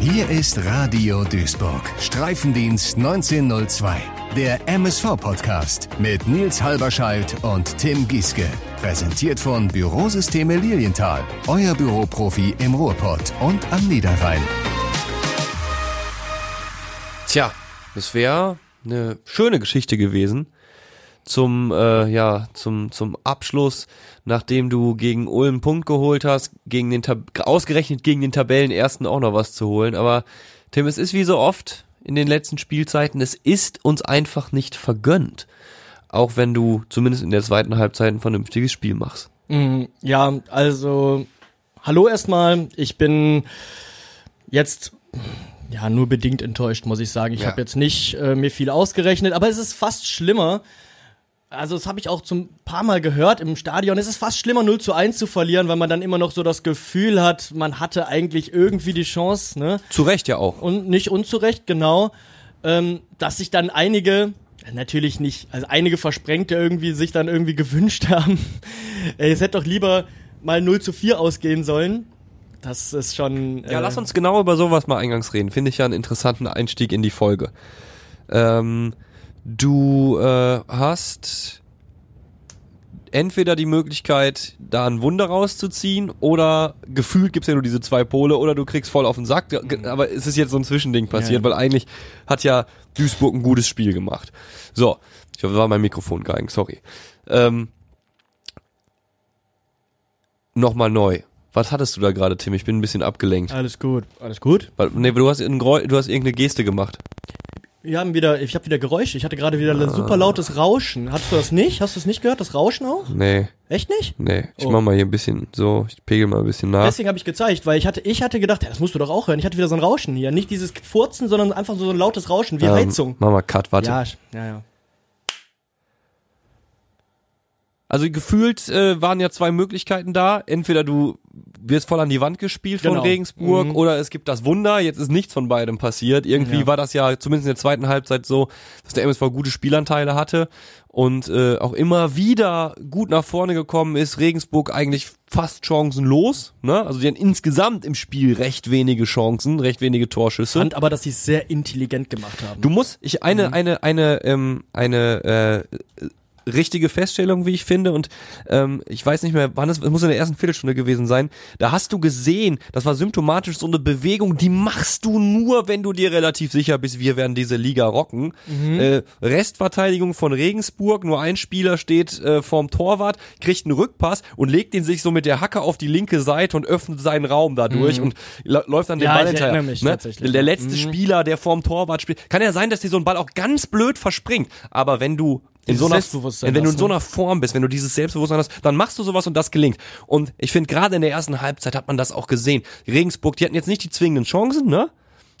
Hier ist Radio Duisburg. Streifendienst 1902. Der MSV-Podcast mit Nils Halberscheidt und Tim Gieske. Präsentiert von Bürosysteme Lilienthal. Euer Büroprofi im Ruhrpott und am Niederrhein. Tja, das wäre eine schöne Geschichte gewesen zum äh, ja zum zum Abschluss, nachdem du gegen Ulm einen Punkt geholt hast, gegen den Tab ausgerechnet gegen den Tabellenersten auch noch was zu holen. Aber Tim, es ist wie so oft in den letzten Spielzeiten, es ist uns einfach nicht vergönnt, auch wenn du zumindest in der zweiten Halbzeit ein vernünftiges Spiel machst. Mm, ja, also hallo erstmal. Ich bin jetzt ja nur bedingt enttäuscht, muss ich sagen. Ich Ja. habe jetzt nicht äh, mir viel ausgerechnet, aber es ist fast schlimmer. Also das habe ich auch zum paar Mal gehört im Stadion. Es ist fast schlimmer, 0 zu 1 zu verlieren, weil man dann immer noch so das Gefühl hat, man hatte eigentlich irgendwie die Chance, ne? Zu Recht ja auch. Und nicht unzurecht, genau. Ähm, dass sich dann einige, natürlich nicht, also einige Versprengte irgendwie sich dann irgendwie gewünscht haben, ey, es hätte doch lieber mal 0 zu 4 ausgehen sollen. Das ist schon. Ja, äh, lass uns genau über sowas mal eingangs reden. Finde ich ja einen interessanten Einstieg in die Folge. Ähm, du äh, hast entweder die Möglichkeit, da ein Wunder rauszuziehen, oder gefühlt gibt's ja nur diese zwei Pole, oder du kriegst voll auf den Sack. Aber es ist jetzt so ein Zwischending passiert, Ja. weil eigentlich hat ja Duisburg ein gutes Spiel gemacht. So, ich hoffe, war mein Mikrofon gegangen, sorry. Ähm, Nochmal neu. Was hattest du da gerade, Tim? Ich bin ein bisschen abgelenkt. Alles gut, alles gut. Nee, du hast, du hast irgendeine Geste gemacht. Wir haben wieder, ich habe wieder Geräusche. Ich hatte gerade wieder ein super lautes Rauschen. Hattest du das nicht? Hast du es nicht gehört? Das Rauschen auch? Nee, Echt nicht? nee. Ich Oh. mach mal hier ein bisschen so, ich pegel mal ein bisschen nach. Deswegen habe ich gezeigt, weil ich hatte, ich hatte gedacht, ja, das musst du doch auch hören. Ich hatte wieder so ein Rauschen hier. Nicht dieses Furzen, sondern einfach so ein lautes Rauschen, wie Ähm, Heizung. Mach mal Cut, warte. Ja, ja, ja. Also gefühlt äh, waren ja zwei Möglichkeiten da. Entweder du wirst voll an die Wand gespielt von Genau. Regensburg Mhm. oder es gibt das Wunder. Jetzt ist nichts von beidem passiert. Irgendwie Ja. war das ja zumindest in der zweiten Halbzeit so, dass der MSV gute Spielanteile hatte und äh, auch immer wieder gut nach vorne gekommen ist. Regensburg eigentlich fast chancenlos. Ne? Also die hatten insgesamt im Spiel recht wenige Chancen, recht wenige Torschüsse. Fand aber, dass sie es sehr intelligent gemacht haben. Du musst, ich eine, eine, eine, ähm, eine äh, richtige Feststellung, wie ich finde, und ähm, ich weiß nicht mehr, wann es, es muss in der ersten Viertelstunde gewesen sein. Da hast du gesehen, das war symptomatisch so eine Bewegung, die machst du nur, wenn du dir relativ sicher bist, wir werden diese Liga rocken. Äh, Restverteidigung von Regensburg, nur ein Spieler steht äh, vorm Torwart, kriegt einen Rückpass und legt ihn sich so mit der Hacke auf die linke Seite und öffnet seinen Raum dadurch und la- läuft dann den Ja, Ball hinterher. mich ne? Der letzte Spieler, der vorm Torwart spielt. Kann ja sein, dass dir so ein Ball auch ganz blöd verspringt. Aber wenn du in so einer, Selbstbewusstsein wenn du in so ne? einer Form bist, wenn du dieses Selbstbewusstsein hast, dann machst du sowas und das gelingt. Und ich finde, gerade in der ersten Halbzeit hat man das auch gesehen. Regensburg, die hatten jetzt nicht die zwingenden Chancen, ne?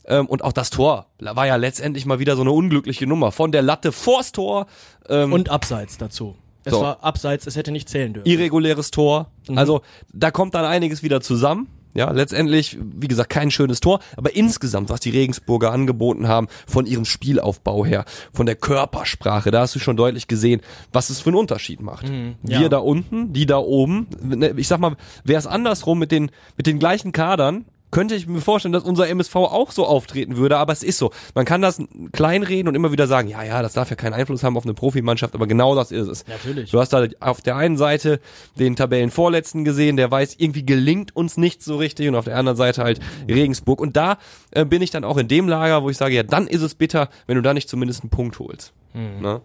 Ähm, und auch das Tor war ja letztendlich mal wieder so eine unglückliche Nummer. Von der Latte vors Tor, ähm, Und abseits dazu. Es So. war abseits, es hätte nicht zählen dürfen. irreguläres Tor. Mhm. Also da kommt dann einiges wieder zusammen. Ja, letztendlich, wie gesagt, kein schönes Tor, aber insgesamt, was die Regensburger angeboten haben, von ihrem Spielaufbau her, von der Körpersprache, da hast du schon deutlich gesehen, was es für einen Unterschied macht. Mhm. ja. Wir da unten, die da oben, ne, ich sag mal, wäre es andersrum mit den, mit den gleichen Kadern, könnte ich mir vorstellen, dass unser MSV auch so auftreten würde, aber es ist so. Man kann das kleinreden und immer wieder sagen, ja, ja, das darf ja keinen Einfluss haben auf eine Profimannschaft, aber genau das ist es. Natürlich. Du hast da auf der einen Seite den Tabellenvorletzten gesehen, der weiß, irgendwie gelingt uns nicht so richtig und auf der anderen Seite halt Regensburg. Und da äh, bin ich dann auch in dem Lager, wo ich sage, ja, dann ist es bitter, wenn du da nicht zumindest einen Punkt holst. Ne?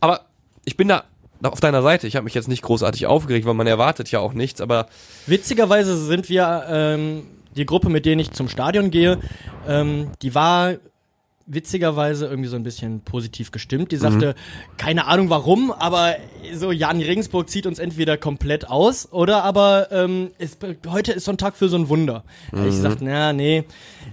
Aber ich bin da auf deiner Seite. Ich habe mich jetzt nicht großartig aufgeregt, weil man erwartet ja auch nichts, aber Witzigerweise sind wir, ähm, die Gruppe, mit denen ich zum Stadion gehe, ähm, die war witzigerweise irgendwie so ein bisschen positiv gestimmt. Die sagte, keine Ahnung warum, aber so Jan Regensburg zieht uns entweder komplett aus oder aber ähm, es, heute ist so ein Tag für so ein Wunder. Ich sagte, na nee.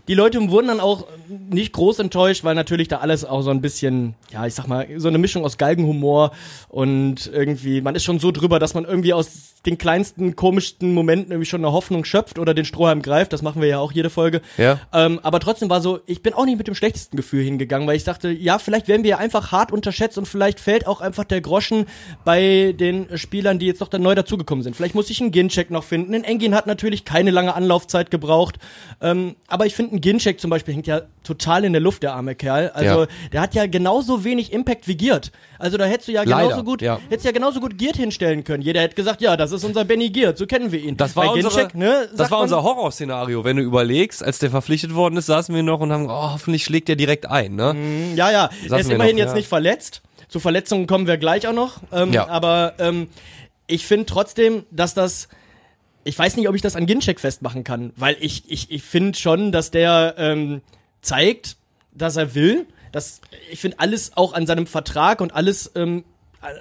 Die Leute wurden dann auch nicht groß enttäuscht, weil natürlich da alles auch so ein bisschen, ja, ich sag mal, so eine Mischung aus Galgenhumor und irgendwie, man ist schon so drüber, dass man irgendwie aus den kleinsten, komischsten Momenten irgendwie schon eine Hoffnung schöpft oder den Strohhalm greift. Das machen wir ja auch jede Folge. Ja. Ähm, aber trotzdem war so, ich bin auch nicht mit dem schlechtesten Gefühl hingegangen, weil ich dachte, ja, vielleicht werden wir einfach hart unterschätzt und vielleicht fällt auch einfach der Groschen bei den Spielern, die jetzt noch da neu dazugekommen sind. Vielleicht muss ich einen Gincheck noch finden. Ein Engin hat natürlich keine lange Anlaufzeit gebraucht. Ähm, aber ich finde, ein Gincheck zum Beispiel hängt ja total in der Luft, der arme Kerl. Also, Ja. der hat ja genauso wenig Impact wie Giert. Also, da hättest du ja Leider, genauso gut, ja. hättest ja genauso gut Giert hinstellen können. Jeder hätte gesagt, ja, das ist unser Benny Giert, so kennen wir ihn. Das war, Bei unsere, ne, das war unser Horrorszenario, wenn du überlegst, als der verpflichtet worden ist, saßen wir noch und haben, oh, hoffentlich schlägt der direkt ein, ne? Ja, ja. Er Saßen ist wir immerhin noch, jetzt ja. nicht verletzt. Zu Verletzungen kommen wir gleich auch noch. Ähm, Ja. Aber ähm, ich finde trotzdem, dass das. Ich weiß nicht, ob ich das an Ginchek festmachen kann, weil ich, ich, ich finde schon, dass der ähm, zeigt, dass er will. Dass, ich finde alles auch an seinem Vertrag und alles ähm,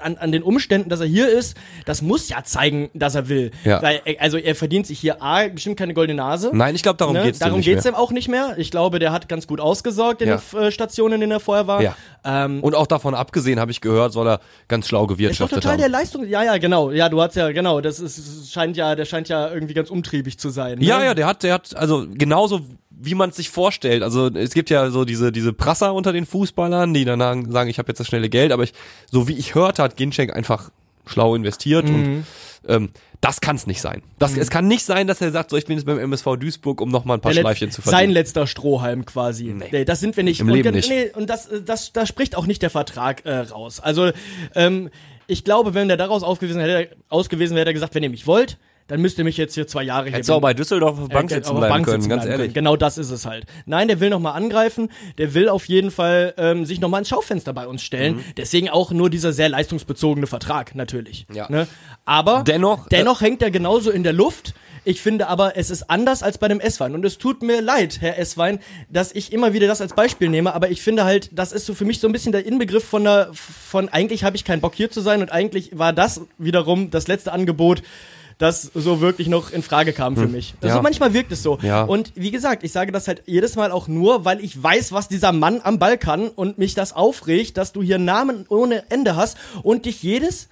an, an den Umständen, dass er hier ist, das muss ja zeigen, dass er will. Ja. Weil, er- also er verdient sich hier A, bestimmt keine goldene Nase. Nein, ich glaube, darum Ne? geht's Darum geht's mehr. ihm auch nicht mehr. Ich glaube, der hat ganz gut ausgesorgt in Ja. den äh, Stationen, in denen er vorher war. Ja. Ähm, Und auch davon abgesehen, habe ich gehört, soll er ganz schlau ist doch gewirtschaftet total haben. der Leistung. Ja, ja, genau. Ja, du hast ja, genau. Das ist, es scheint ja, der scheint ja irgendwie ganz umtriebig zu sein. Ne? Ja, ja, der hat, der hat, also genauso wie man es sich vorstellt. Also es gibt ja so diese diese Prasser unter den Fußballern, die dann sagen, ich habe jetzt das schnelle Geld, aber ich, so wie ich hörte, hat Ginczek einfach schlau investiert Mhm. und ähm, das kann es nicht sein. Das, Es kann nicht sein, dass er sagt, so ich bin jetzt beim MSV Duisburg, um noch mal ein paar Der Schleifchen zu sein verdienen. letzter Strohhalm quasi. Nee. Das sind wir nicht. Im und, Leben nicht. Nee, und das, das, da spricht auch nicht der Vertrag äh, raus. Also ähm, ich glaube, wenn der daraus ausgewiesen hätte, ausgewiesen wäre, hätte er gesagt, wenn ihr mich wollt, dann müsst ihr mich jetzt hier zwei Jahre Hättest du auch bei Düsseldorf auf der Bank sitzen bleiben Bank können, sitzen ganz bleiben ehrlich. Genau das ist es halt. Nein, der will nochmal angreifen. Der will auf jeden Fall ähm, sich nochmal ins Schaufenster bei uns stellen. Deswegen auch nur dieser sehr leistungsbezogene Vertrag, natürlich. Mhm. Ja. Ne? Aber Dennoch, äh, dennoch hängt er genauso in der Luft. Ich finde aber, es ist anders als bei dem S-Wein. Und es tut mir leid, Herr S-Wein, dass ich immer wieder das als Beispiel nehme. Aber ich finde halt, das ist so für mich so ein bisschen der Inbegriff von der, von eigentlich habe ich keinen Bock hier zu sein. Und eigentlich war das wiederum das letzte Angebot, das so wirklich noch in Frage kam für mich. Also Ja. manchmal wirkt es so. Ja. Und wie gesagt, ich sage das halt jedes Mal auch nur, weil ich weiß, was dieser Mann am Ball kann und mich das aufregt, dass du hier Namen ohne Ende hast und dich jedes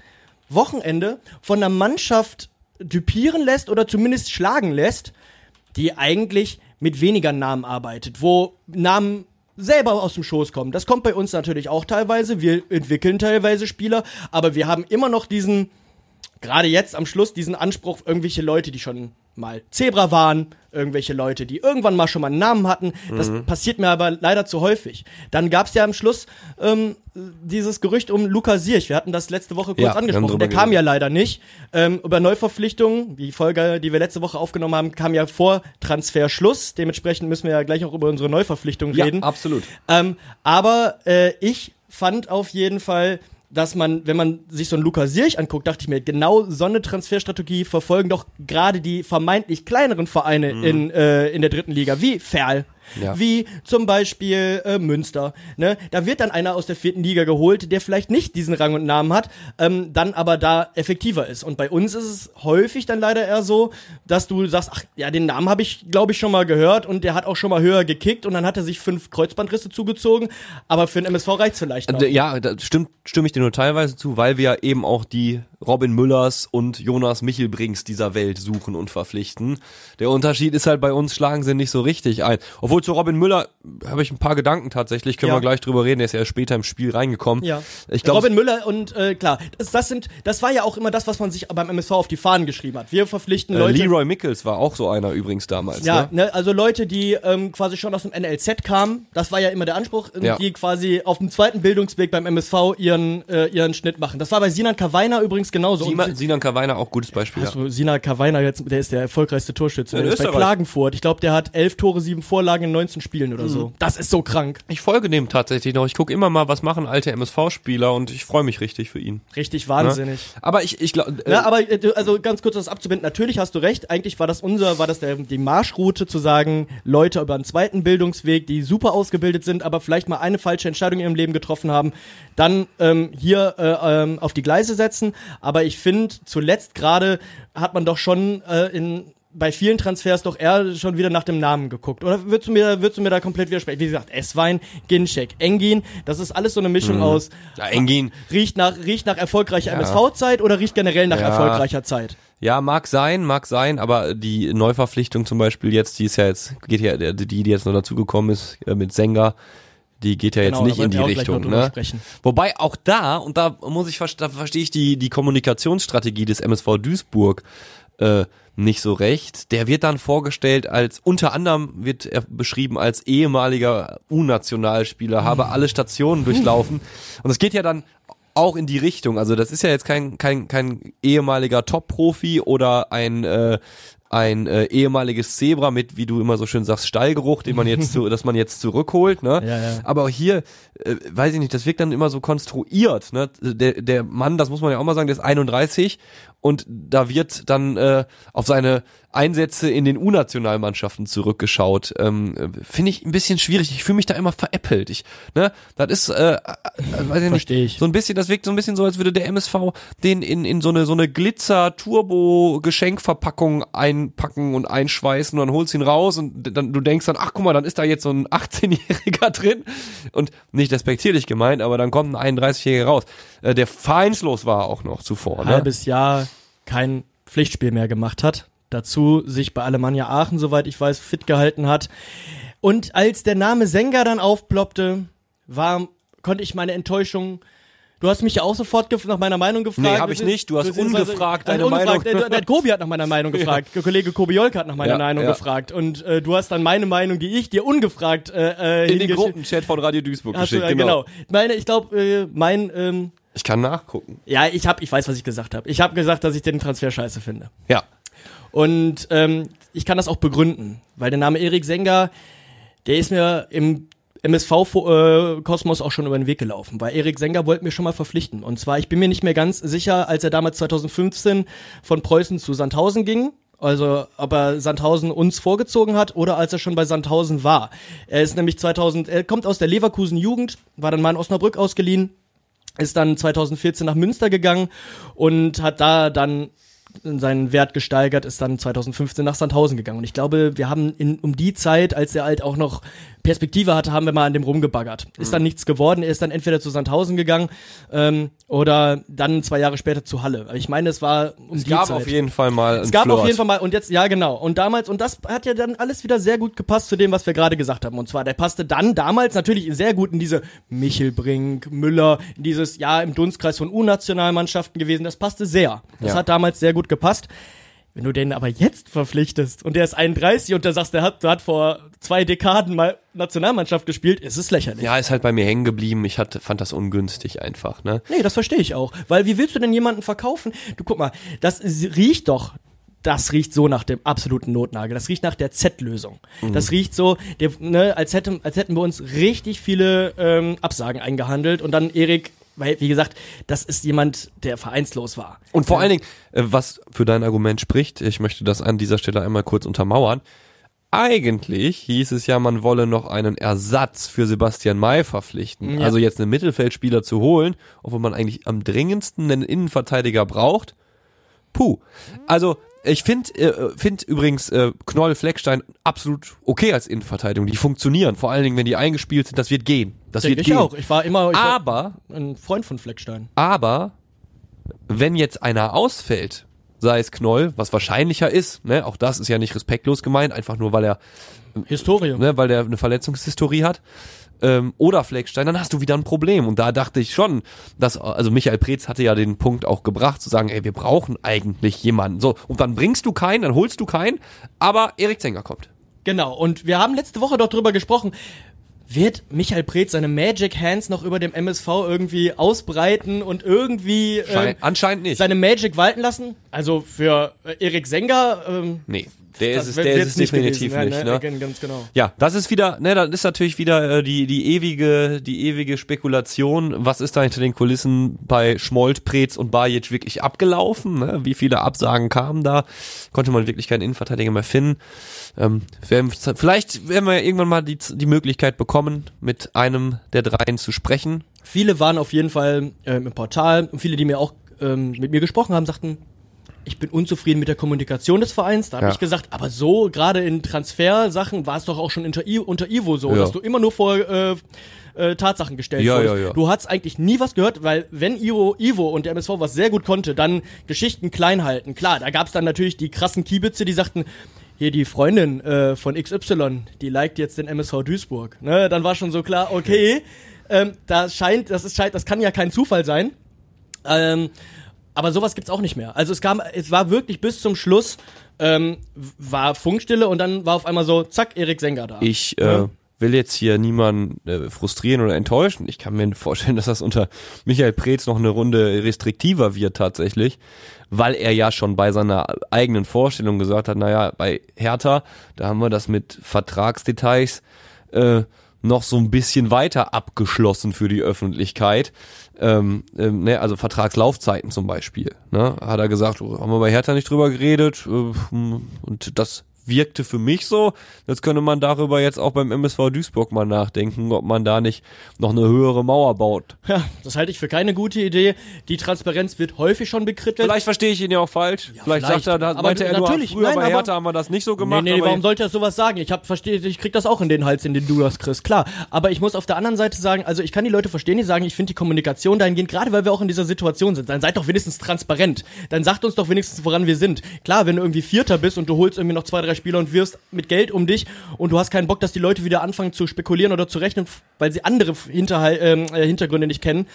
Wochenende von einer Mannschaft düpieren lässt oder zumindest schlagen lässt, die eigentlich mit weniger Namen arbeitet, wo Namen selber aus dem Schoß kommen. Das kommt bei uns natürlich auch teilweise. Wir entwickeln teilweise Spieler, aber wir haben immer noch diesen, gerade jetzt am Schluss, diesen Anspruch, irgendwelche Leute, die schon mal Zebra waren, irgendwelche Leute, die irgendwann mal schon mal einen Namen hatten. Das passiert mir aber leider zu häufig. Dann gab es ja am Schluss ähm, dieses Gerücht um Luca Sierch. Wir hatten das letzte Woche kurz Ja, angesprochen. Der kam ja leider nicht. Ähm, über Neuverpflichtungen, die Folge, die wir letzte Woche aufgenommen haben, kam ja vor Transferschluss. Dementsprechend müssen wir ja gleich auch über unsere Neuverpflichtung reden. absolut. Ähm, aber äh, ich fand auf jeden Fall, dass man, wenn man sich so einen Lukas Sirch anguckt, dachte ich mir, genau so eine Transferstrategie verfolgen doch gerade die vermeintlich kleineren Vereine in, äh, in der dritten Liga, wie Ferl. Ja. Wie zum Beispiel äh, Münster. Ne? Da wird dann einer aus der vierten Liga geholt, der vielleicht nicht diesen Rang und Namen hat, ähm, dann aber da effektiver ist. Und bei uns ist es häufig dann leider eher so, dass du sagst, ach ja, den Namen habe ich, glaube ich, schon mal gehört und der hat auch schon mal höher gekickt und dann hat er sich fünf Kreuzbandrisse zugezogen, aber für den MSV reicht's vielleicht noch. Ja, da stimmt, stimme ich dir nur teilweise zu, weil wir ja eben auch die Robin Müllers und Jonas Michelbrings dieser Welt suchen und verpflichten. Der Unterschied ist halt bei uns schlagen sie nicht so richtig ein. Obwohl zu Robin Müller habe ich ein paar Gedanken tatsächlich, können Ja. wir gleich drüber reden, der ist ja später im Spiel reingekommen. Ja. Ich glaube, Robin Müller und äh, klar, das, das sind, das war ja auch immer das, was man sich beim MSV auf die Fahnen geschrieben hat. Wir verpflichten äh, Leute. Leroy Mickels war auch so einer übrigens damals. Ja, ne? ne, also Leute, die ähm, quasi schon aus dem NLZ kamen, das war ja immer der Anspruch, Ja. die quasi auf dem zweiten Bildungsweg beim MSV ihren, äh, ihren Schnitt machen. Das war bei Sinan Kawainer übrigens genauso. Sima- Und Sinan Kawainer auch gutes Beispiel. Hast Ja. Sinan Kawainer jetzt, der ist der erfolgreichste Torschütze, In der ist bei. Klagenfurt. Ich glaube, der hat elf Tore, sieben Vorlagen in 19 Spielen oder Mhm. so. Das ist so krank. Ich folge dem tatsächlich noch. Ich gucke immer mal, was machen alte MSV-Spieler und ich freue mich richtig für ihn. Richtig wahnsinnig. Aber ich, ich glaube, äh, Ja, aber äh, also ganz kurz das abzubinden, natürlich hast du recht, eigentlich war das unser, war das der, die Marschroute zu sagen, Leute über einen zweiten Bildungsweg, die super ausgebildet sind, aber vielleicht mal eine falsche Entscheidung in ihrem Leben getroffen haben, dann ähm, hier äh, ähm, auf die Gleise setzen. Aber ich finde, zuletzt gerade hat man doch schon äh, in bei vielen Transfers doch eher schon wieder nach dem Namen geguckt. Oder würdest du mir, würdest du mir da komplett widersprechen? Wie gesagt, Esswein, Ginczek, Engin, das ist alles so eine Mischung aus, ja, Engin, riecht nach, riecht nach erfolgreicher Ja. MSV-Zeit oder riecht generell nach Ja. erfolgreicher Zeit? Ja, mag sein, mag sein, aber die Neuverpflichtung zum Beispiel jetzt, die ist ja jetzt, geht ja, die, die jetzt noch dazugekommen ist äh, mit Senga, die geht ja jetzt Genau, nicht da in die Richtung. Ne? sprechen. Wobei auch da, und da muss ich, da verstehe ich die, die Kommunikationsstrategie des MSV Duisburg äh, nicht so recht. Der wird dann vorgestellt als, unter anderem wird er beschrieben als ehemaliger U-Nationalspieler, habe alle Stationen durchlaufen. Und es geht ja dann auch in die Richtung. Also das ist ja jetzt kein, kein, kein ehemaliger Top-Profi oder ein, äh, ein äh, ehemaliges Zebra mit, wie du immer so schön sagst, Stallgeruch, den man jetzt zu, dass man jetzt zurückholt, ne? Ja, ja. Aber hier, äh, weiß ich nicht, das wirkt dann immer so konstruiert, ne? Der, der Mann, das muss man ja auch mal sagen, der ist 31 und da wird dann äh, auf seine Einsätze in den U-Nationalmannschaften zurückgeschaut. Ähm, äh, Finde ich ein bisschen schwierig. Ich fühle mich da immer veräppelt. Ich, ne, das ist, äh, äh, weiß ich nicht, ich. so ein bisschen, das wirkt so ein bisschen so, als würde der MSV den in, in so eine, so eine Glitzer-Turbo-Geschenkverpackung einpacken und einschweißen und dann holst ihn raus und dann, du denkst dann, ach guck mal, dann ist da jetzt so ein 18-Jähriger drin und nicht respektierlich gemeint, aber dann kommt ein 31-Jähriger raus, äh, der vereinslos war auch noch zuvor, ne? halbes Jahr kein Pflichtspiel mehr gemacht hat. Dazu sich bei Alemannia Aachen, soweit ich weiß, fit gehalten hat. Und als der Name Senga dann aufploppte, war, konnte ich meine Enttäuschung. Du hast mich ja auch sofort nach meiner Meinung gefragt. Nee, hab ich nicht. Du hast Beziehungsweise- ungefragt deine ungefragt, Meinung. Der Kobi hat nach meiner Meinung gefragt. Der Kollege Kobi Jolk hat nach meiner Ja, Meinung ja. gefragt. Und äh, du hast dann meine Meinung, die ich dir ungefragt äh, äh, in den Gruppenchat von Radio Duisburg Hast du, geschickt, äh, genau. Meine, ich glaube, äh, mein, ähm, Ich kann nachgucken. ja, ich hab, ich weiß, was ich gesagt habe. Ich habe gesagt, dass ich den Transfer scheiße finde. Ja. Und ähm, ich kann das auch begründen, weil der Name Erik Senger, der ist mir im MSV-Kosmos auch schon über den Weg gelaufen, weil Erik Senger wollte mir schon mal verpflichten. Und zwar, ich bin mir nicht mehr ganz sicher, als er damals 2015 von Preußen zu Sandhausen ging, also ob er Sandhausen uns vorgezogen hat oder als er schon bei Sandhausen war. Er ist nämlich 2000, er kommt aus der Leverkusen Jugend, war dann mal in Osnabrück ausgeliehen, ist dann 2014 nach Münster gegangen und hat da dann seinen Wert gesteigert, ist dann 2015 nach Sandhausen gegangen. Und ich glaube, wir haben in, um die Zeit, als er halt auch noch Perspektive hatte, haben wir mal an dem rumgebaggert. Ist dann nichts geworden. Er ist dann entweder zu Sandhausen gegangen ähm, oder dann zwei Jahre später zu Halle. Ich meine, es war um Es die gab Zeit. auf jeden Fall mal Es gab auf jeden Fall mal, und jetzt, ja genau, und damals, und das hat ja dann alles wieder sehr gut gepasst zu dem, was wir gerade gesagt haben. Und zwar, der passte dann damals natürlich sehr gut in diese Michelbrink, Müller, in dieses, ja, im Dunstkreis von U-Nationalmannschaften gewesen. Das passte sehr. Das Ja. hat damals sehr gut gepasst. Wenn du den aber jetzt verpflichtest und der ist 31 und da sagst, der hat, der hat vor zwei Dekaden mal Nationalmannschaft gespielt, ist es lächerlich. Ja, ist halt bei mir hängen geblieben. Ich hatte, fand das ungünstig einfach, ne? Nee, das verstehe ich auch. Weil wie willst du denn jemanden verkaufen? Du guck mal, das riecht doch. Das riecht so nach dem absoluten Notnagel. Das riecht nach der Z-Lösung. Das riecht so, der, ne, als, hätte, als hätten wir uns richtig viele ähm, Absagen eingehandelt und dann Erik, weil, wie gesagt, das ist jemand, der vereinslos war. Und vor allen Dingen, äh, was für dein Argument spricht, ich möchte das an dieser Stelle einmal kurz untermauern. Eigentlich hieß es ja, man wolle noch einen Ersatz für Sebastian May verpflichten. Ja. Also jetzt einen Mittelfeldspieler zu holen, obwohl man eigentlich am dringendsten einen Innenverteidiger braucht. Puh. Also ich finde äh, find übrigens äh, Knoll, Fleckstein absolut okay als Innenverteidigung. Die funktionieren. Vor allen Dingen, wenn die eingespielt sind, das wird gehen. Das Denke wird ich gehen. auch. Ich war immer ich war Aber ein Freund von Fleckstein. aber wenn jetzt einer ausfällt, sei es Knoll, was wahrscheinlicher ist, ne, auch das ist ja nicht respektlos gemeint, einfach nur weil er, Historie. ne, weil der eine Verletzungshistorie hat, ähm, oder Fleckstein, dann hast du wieder ein Problem. Und da dachte ich schon, dass, also Michael Preetz hatte ja den Punkt auch gebracht, zu sagen, ey, wir brauchen eigentlich jemanden. So, und dann bringst du keinen, dann holst du keinen, aber Erik Zenger kommt. Genau, und wir haben letzte Woche doch drüber gesprochen. Wird Michael Preetz seine Magic Hands noch über dem MSV irgendwie ausbreiten und irgendwie Schein, äh, anscheinend nicht. seine Magic walten lassen? Also für äh, Erik Senger, ähm, nee, der das ist es, der ist es definitiv gewesen nicht. sein, Ne? Ganz- genau. Ja, das ist wieder, ne, das ist natürlich wieder äh, die die ewige die ewige Spekulation, was ist da hinter den Kulissen bei Schmold, Preetz und Bajic wirklich abgelaufen, ne? Wie viele Absagen kamen da? Konnte man wirklich keinen Innenverteidiger mehr finden. Ähm, vielleicht werden wir irgendwann mal die die Möglichkeit bekommen, mit einem der dreien zu sprechen. Viele waren auf jeden Fall ähm, im Portal und viele, die mir auch ähm, mit mir gesprochen haben, sagten, ich bin unzufrieden mit der Kommunikation des Vereins. Da habe Ja. ich gesagt, aber so, gerade in Transfersachen war es doch auch schon unter, I unter Ivo so, Ja. dass du immer nur vor äh, äh, Tatsachen gestellt Ja, wurdest. ja, ja. Du hast eigentlich nie was gehört, weil wenn Ivo, Ivo und der MSV was sehr gut konnte, dann Geschichten klein halten. Klar, da gab es dann natürlich die krassen Kiebitze, die sagten, hier die Freundin äh, von XY, die liked jetzt den MSV Duisburg. Ne? Dann war schon so klar, okay, ähm, da scheint, das ist scheint, das kann ja kein Zufall sein. Ähm, aber sowas gibt's auch nicht mehr. Also es kam, es war wirklich bis zum Schluss ähm, war Funkstille und dann war auf einmal so, zack, Erik Senger da. Ich äh, Ja. will jetzt hier niemanden äh, frustrieren oder enttäuschen. Ich kann mir vorstellen, dass das unter Michael Preetz noch eine Runde restriktiver wird tatsächlich, weil er ja schon bei seiner eigenen Vorstellung gesagt hat, naja, bei Hertha, da haben wir das mit Vertragsdetails äh, noch so ein bisschen weiter abgeschlossen für die Öffentlichkeit. Ähm, ähm, ne, also Vertragslaufzeiten zum Beispiel. Ne, hat er gesagt, oh, haben wir bei Hertha nicht drüber geredet äh, und das wirkte für mich so, jetzt könnte man darüber jetzt auch beim MSV Duisburg mal nachdenken, ob man da nicht noch eine höhere Mauer baut. Ja, das halte ich für keine gute Idee. Die Transparenz wird häufig schon bekrittelt. Vielleicht verstehe ich ihn ja auch falsch. vielleicht, vielleicht. sagt er, da Aber meinte er nur, natürlich, früher nein, bei Hertha haben wir das nicht so gemacht. nee, nee, warum sollte er sowas sagen? Ich hab, verstehe, ich krieg das auch in den Hals, in den du das kriegst. Klar. Aber ich muss auf der anderen Seite sagen, also ich kann die Leute verstehen, die sagen, ich finde die Kommunikation dahingehend, gerade weil wir auch in dieser Situation sind, dann seid doch wenigstens transparent. Dann sagt uns doch wenigstens, woran wir sind. Klar, wenn du irgendwie Vierter bist und du holst irgendwie noch zwei, drei Spieler und wirfst mit Geld um dich und du hast keinen Bock, dass die Leute wieder anfangen zu spekulieren oder zu rechnen, weil sie andere Hinterhal ähm, äh, Hintergründe nicht kennen,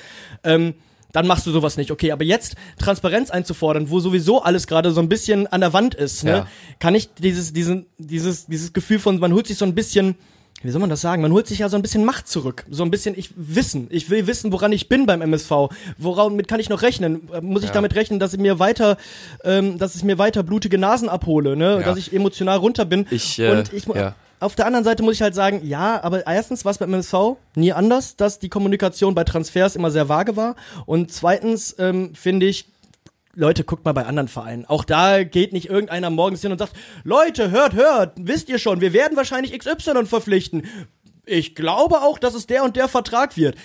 ähm, dann machst du sowas nicht. Okay, aber jetzt Transparenz einzufordern, wo sowieso alles gerade so ein bisschen an der Wand ist, ne, Ja. kann ich dieses, diesen, dieses, dieses Gefühl von, man holt sich so ein bisschen, wie soll man das sagen? Man holt sich ja so ein bisschen Macht zurück. So ein bisschen, ich wissen. Ich will wissen, woran ich bin beim MSV. Woran kann ich noch rechnen? Muss ich Ja. damit rechnen, dass ich mir weiter, ähm, dass ich mir weiter blutige Nasen abhole, ne? Ja. Dass ich emotional runter bin. Ich, äh, Und ich, ja. auf der anderen Seite muss ich halt sagen, ja, aber erstens war es beim MSV nie anders, dass die Kommunikation bei Transfers immer sehr vage war. Und zweitens ähm, finde ich, Leute, guckt mal bei anderen Vereinen. Auch da geht nicht irgendeiner morgens hin und sagt, Leute, hört, hört, wisst ihr schon, wir werden wahrscheinlich XY verpflichten. Ich glaube auch, dass es der und der Vertrag wird.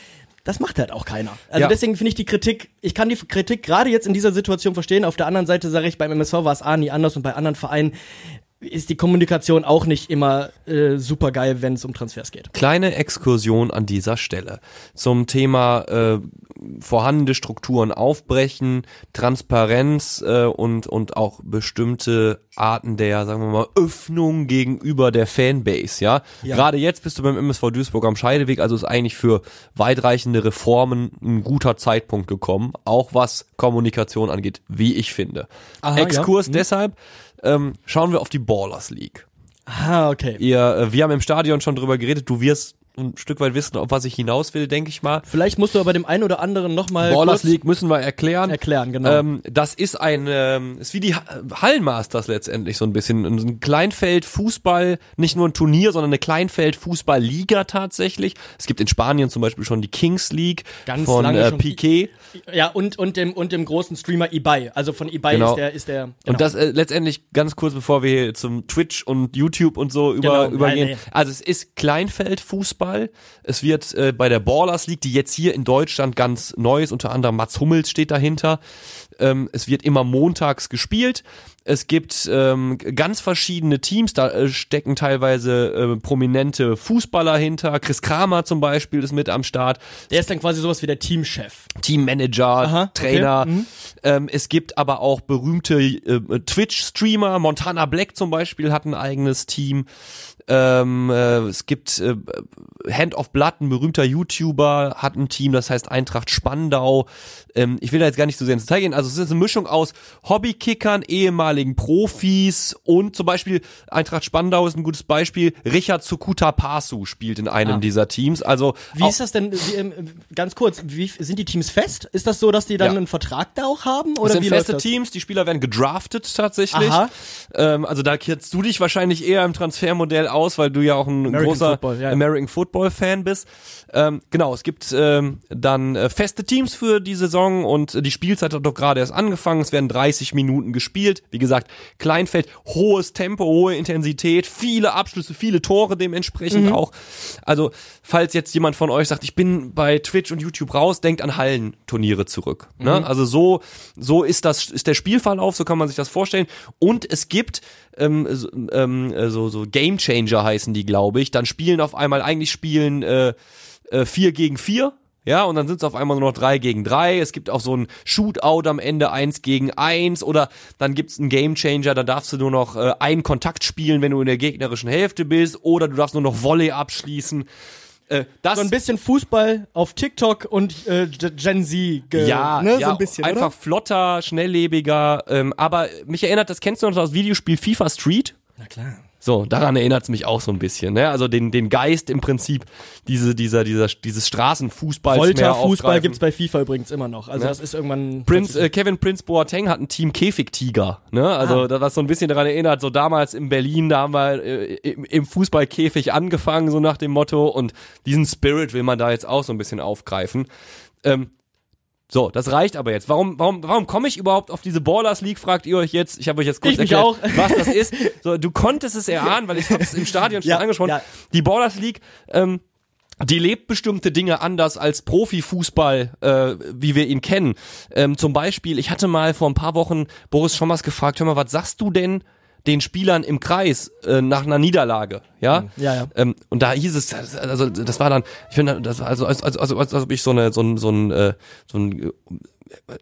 Das macht halt auch keiner. Also Ja. deswegen finde ich die Kritik, ich kann die Kritik gerade jetzt in dieser Situation verstehen. Auf der anderen Seite sage ich, beim MSV war es A nie anders und bei anderen Vereinen ist die Kommunikation auch nicht immer äh, super geil, wenn es um Transfers geht. Kleine Exkursion an dieser Stelle zum Thema äh, vorhandene Strukturen aufbrechen, Transparenz äh, und und auch bestimmte Arten der, sagen wir mal, Öffnung gegenüber der Fanbase. Ja, Ja. gerade jetzt bist du beim MSV Duisburg am Scheideweg, also ist eigentlich für weitreichende Reformen ein guter Zeitpunkt gekommen, auch was Kommunikation angeht, wie ich finde. Aha, Exkurs ja. Mhm. deshalb. Ähm, schauen wir auf die Ballers League. Ah, okay. Ihr, äh, wir haben im Stadion schon drüber geredet. Du wirst ein Stück weit wissen, auf was ich hinaus will, denke ich mal. Vielleicht musst du aber dem einen oder anderen nochmal Ballers League müssen wir erklären. erklären, genau. Ähm, das ist ein, ähm, ist wie die Ha- Hallenmasters letztendlich so ein bisschen. Ein Kleinfeld-Fußball, nicht nur ein Turnier, sondern eine Kleinfeld-Fußball-Liga tatsächlich. Es gibt in Spanien zum Beispiel schon die Kings League Ganz von lange äh. Piquet. ja, und, und, dem, und dem großen Streamer Ibai. Also von Ibai Genau. ist der, ist der. Genau. Und das äh, letztendlich ganz kurz, bevor wir hier zum Twitch und YouTube und so über, Genau, übergehen. nein, nee. Also es ist Kleinfeldfußball. Es wird äh, bei der Ballers League, die jetzt hier in Deutschland ganz neu ist, unter anderem Mats Hummels steht dahinter. Ähm, es wird immer montags gespielt. Es gibt ähm, ganz verschiedene Teams, da äh, stecken teilweise äh, prominente Fußballer hinter. Chris Kramer zum Beispiel ist mit am Start. der ist dann quasi sowas wie der Teamchef. Teammanager, Aha, okay. Trainer. Mhm. Ähm, es gibt aber auch berühmte äh, Twitch-Streamer. Montana Black zum Beispiel hat ein eigenes Team. Ähm, äh, es gibt äh, Hand of Blood, ein berühmter YouTuber, hat ein Team, das heißt Eintracht Spandau. Ähm, ich will da jetzt gar nicht so sehr ins Detail gehen. Also es ist eine Mischung aus Hobbykickern, ehemaligen Profis und zum Beispiel Eintracht Spandau ist ein gutes Beispiel. Richard Sukuta Pasu spielt in einem Ah. dieser Teams. Also Wie ist das denn, wie, ähm, ganz kurz, wie, sind die Teams fest? Ist das so, dass die dann Ja. einen Vertrag da auch haben? Das Oder sind wie feste das? Teams, die Spieler werden gedraftet tatsächlich. Ähm, also da kennst du dich wahrscheinlich eher im Transfermodell aus, weil du ja auch ein American großer Football, ja. American Football-Fan bist. Ähm, genau, es gibt ähm, dann äh, feste Teams für die Saison und die Spielzeit hat doch gerade erst angefangen. Es werden 30 Minuten gespielt. Wie gesagt, Kleinfeld, hohes Tempo, hohe Intensität, viele Abschlüsse, viele Tore dementsprechend auch. Also, falls jetzt jemand von euch sagt, ich bin bei Twitch und YouTube raus, denkt an Hallenturniere zurück. Ne? Also so, so ist das, ist der Spielverlauf, so kann man sich das vorstellen. Und es gibt ähm, so, ähm, äh, so, so Game Changer heißen die, glaube ich. Dann spielen auf einmal, eigentlich spielen äh, äh, vier gegen vier. Ja, und dann sind es auf einmal nur noch drei gegen drei. Es gibt auch so ein Shootout am Ende eins gegen eins oder dann gibt's einen Gamechanger, da darfst du nur noch äh, einen Kontakt spielen, wenn du in der gegnerischen Hälfte bist, oder du darfst nur noch Volley abschließen. Äh, das So ein bisschen Fußball auf TikTok und äh, Gen Z. Ja, ne? ja so ein bisschen, einfach oder? flotter, schnelllebiger. Ähm, aber mich erinnert, das kennst du noch das Videospiel FIFA Street? Na klar. So, daran erinnert es mich auch so ein bisschen. Ne? Also den, den Geist im Prinzip, diese, dieser, dieser, dieses Straßenfußballs Folterfußball aufgreifen. gibt's bei FIFA übrigens immer noch. Also Ja. das ist irgendwann. Prince, äh, Kevin Prince Boateng hat ein Team Käfigtiger, ne? Also Ah. da was so ein bisschen daran erinnert, so damals in Berlin, da haben wir äh, im, im Fußballkäfig angefangen, so nach dem Motto, und diesen Spirit will man da jetzt auch so ein bisschen aufgreifen. Ähm, so, das reicht aber jetzt. Warum, warum, warum komme ich überhaupt auf diese Ballers League, fragt ihr euch jetzt. Ich habe euch jetzt kurz Ich erklärt, auch. was das ist. So, du konntest es erahnen, weil ich habe es im Stadion schon Ja, angesprochen. ja. Die Ballers League, ähm, die lebt bestimmte Dinge anders als Profifußball, äh, wie wir ihn kennen. Ähm, zum Beispiel, ich hatte mal vor ein paar Wochen Boris Schommers gefragt, hör mal, was sagst du denn den Spielern im Kreis äh, nach einer Niederlage? Ja, Ja, ja. Ähm, und da hieß es, also das war dann, ich finde, das war also als, als, als, als, als ob ich so eine, so ein, so ein, äh, so ein äh,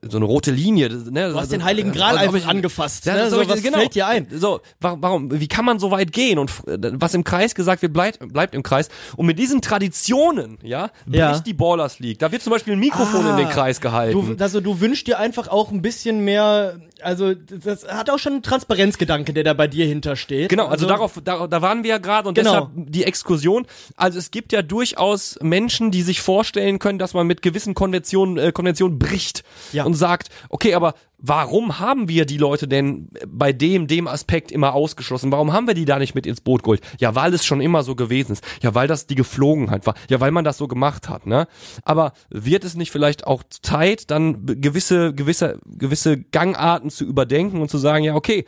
so eine rote Linie. Ne? Du hast den Heiligen Gral einfach angefasst. Ja, ne? so, was genau. fällt dir ein? So, wa- warum, wie kann man so weit gehen? Und was im Kreis gesagt wird, bleibt, bleibt im Kreis. Und mit diesen Traditionen, ja, bricht Ja. die Ballers League. Da wird zum Beispiel ein Mikrofon Ah. in den Kreis gehalten. Du, also du wünschst dir einfach auch ein bisschen mehr, also das hat auch schon einen Transparenzgedanke, der da bei dir hintersteht. Genau, also, darauf, da, da waren wir ja gerade und Genau. deshalb die Exkursion. Also es gibt ja durchaus Menschen, die sich vorstellen können, dass man mit gewissen Konventionen, äh, Konventionen bricht Ja. und sagt, okay, aber warum haben wir die Leute denn bei dem, dem Aspekt immer ausgeschlossen? Warum haben wir die da nicht mit ins Boot geholt? Ja, weil es schon immer so gewesen ist. Ja, weil das die Geflogenheit war. Ja, weil man das so gemacht hat, ne? Aber wird es nicht vielleicht auch Zeit, dann gewisse, gewisse, gewisse Gangarten zu überdenken und zu sagen, ja, okay,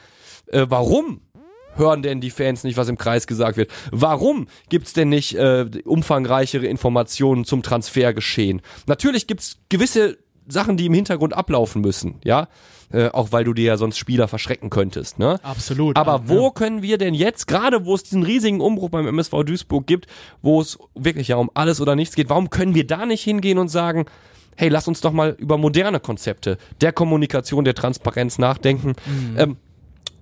äh, warum hören denn die Fans nicht, was im Kreis gesagt wird? Warum gibt's denn nicht äh, umfangreichere Informationen zum Transfergeschehen? Natürlich gibt's gewisse Sachen, die im Hintergrund ablaufen müssen, ja, äh, auch weil du dir ja sonst Spieler verschrecken könntest, ne? Absolut. Aber ja. wo können wir denn jetzt, gerade wo es diesen riesigen Umbruch beim MSV Duisburg gibt, wo es wirklich ja um alles oder nichts geht, warum können wir da nicht hingehen und sagen, hey, lass uns doch mal über moderne Konzepte der Kommunikation, der Transparenz nachdenken. Ähm,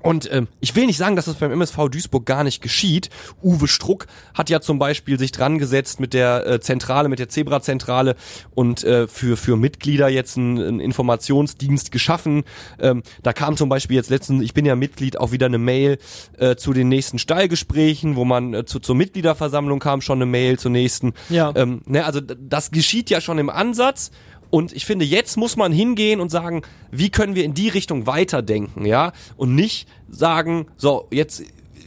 und ähm, ich will nicht sagen, dass das beim MSV Duisburg gar nicht geschieht. Uwe Struck hat ja zum Beispiel sich dran gesetzt mit der äh, Zentrale, mit der Zebra-Zentrale und äh, für, für Mitglieder jetzt einen, einen Informationsdienst geschaffen. Ähm, da kam zum Beispiel jetzt letztens, ich bin ja Mitglied, auch wieder eine Mail äh, zu den nächsten Stallgesprächen, wo man äh, zu, zur Mitgliederversammlung kam, schon eine Mail zur nächsten. Ja. Ähm, ne, also das geschieht ja schon im Ansatz. Und ich finde, jetzt muss man hingehen und sagen, wie können wir in die Richtung weiterdenken, ja? Und nicht sagen, so, jetzt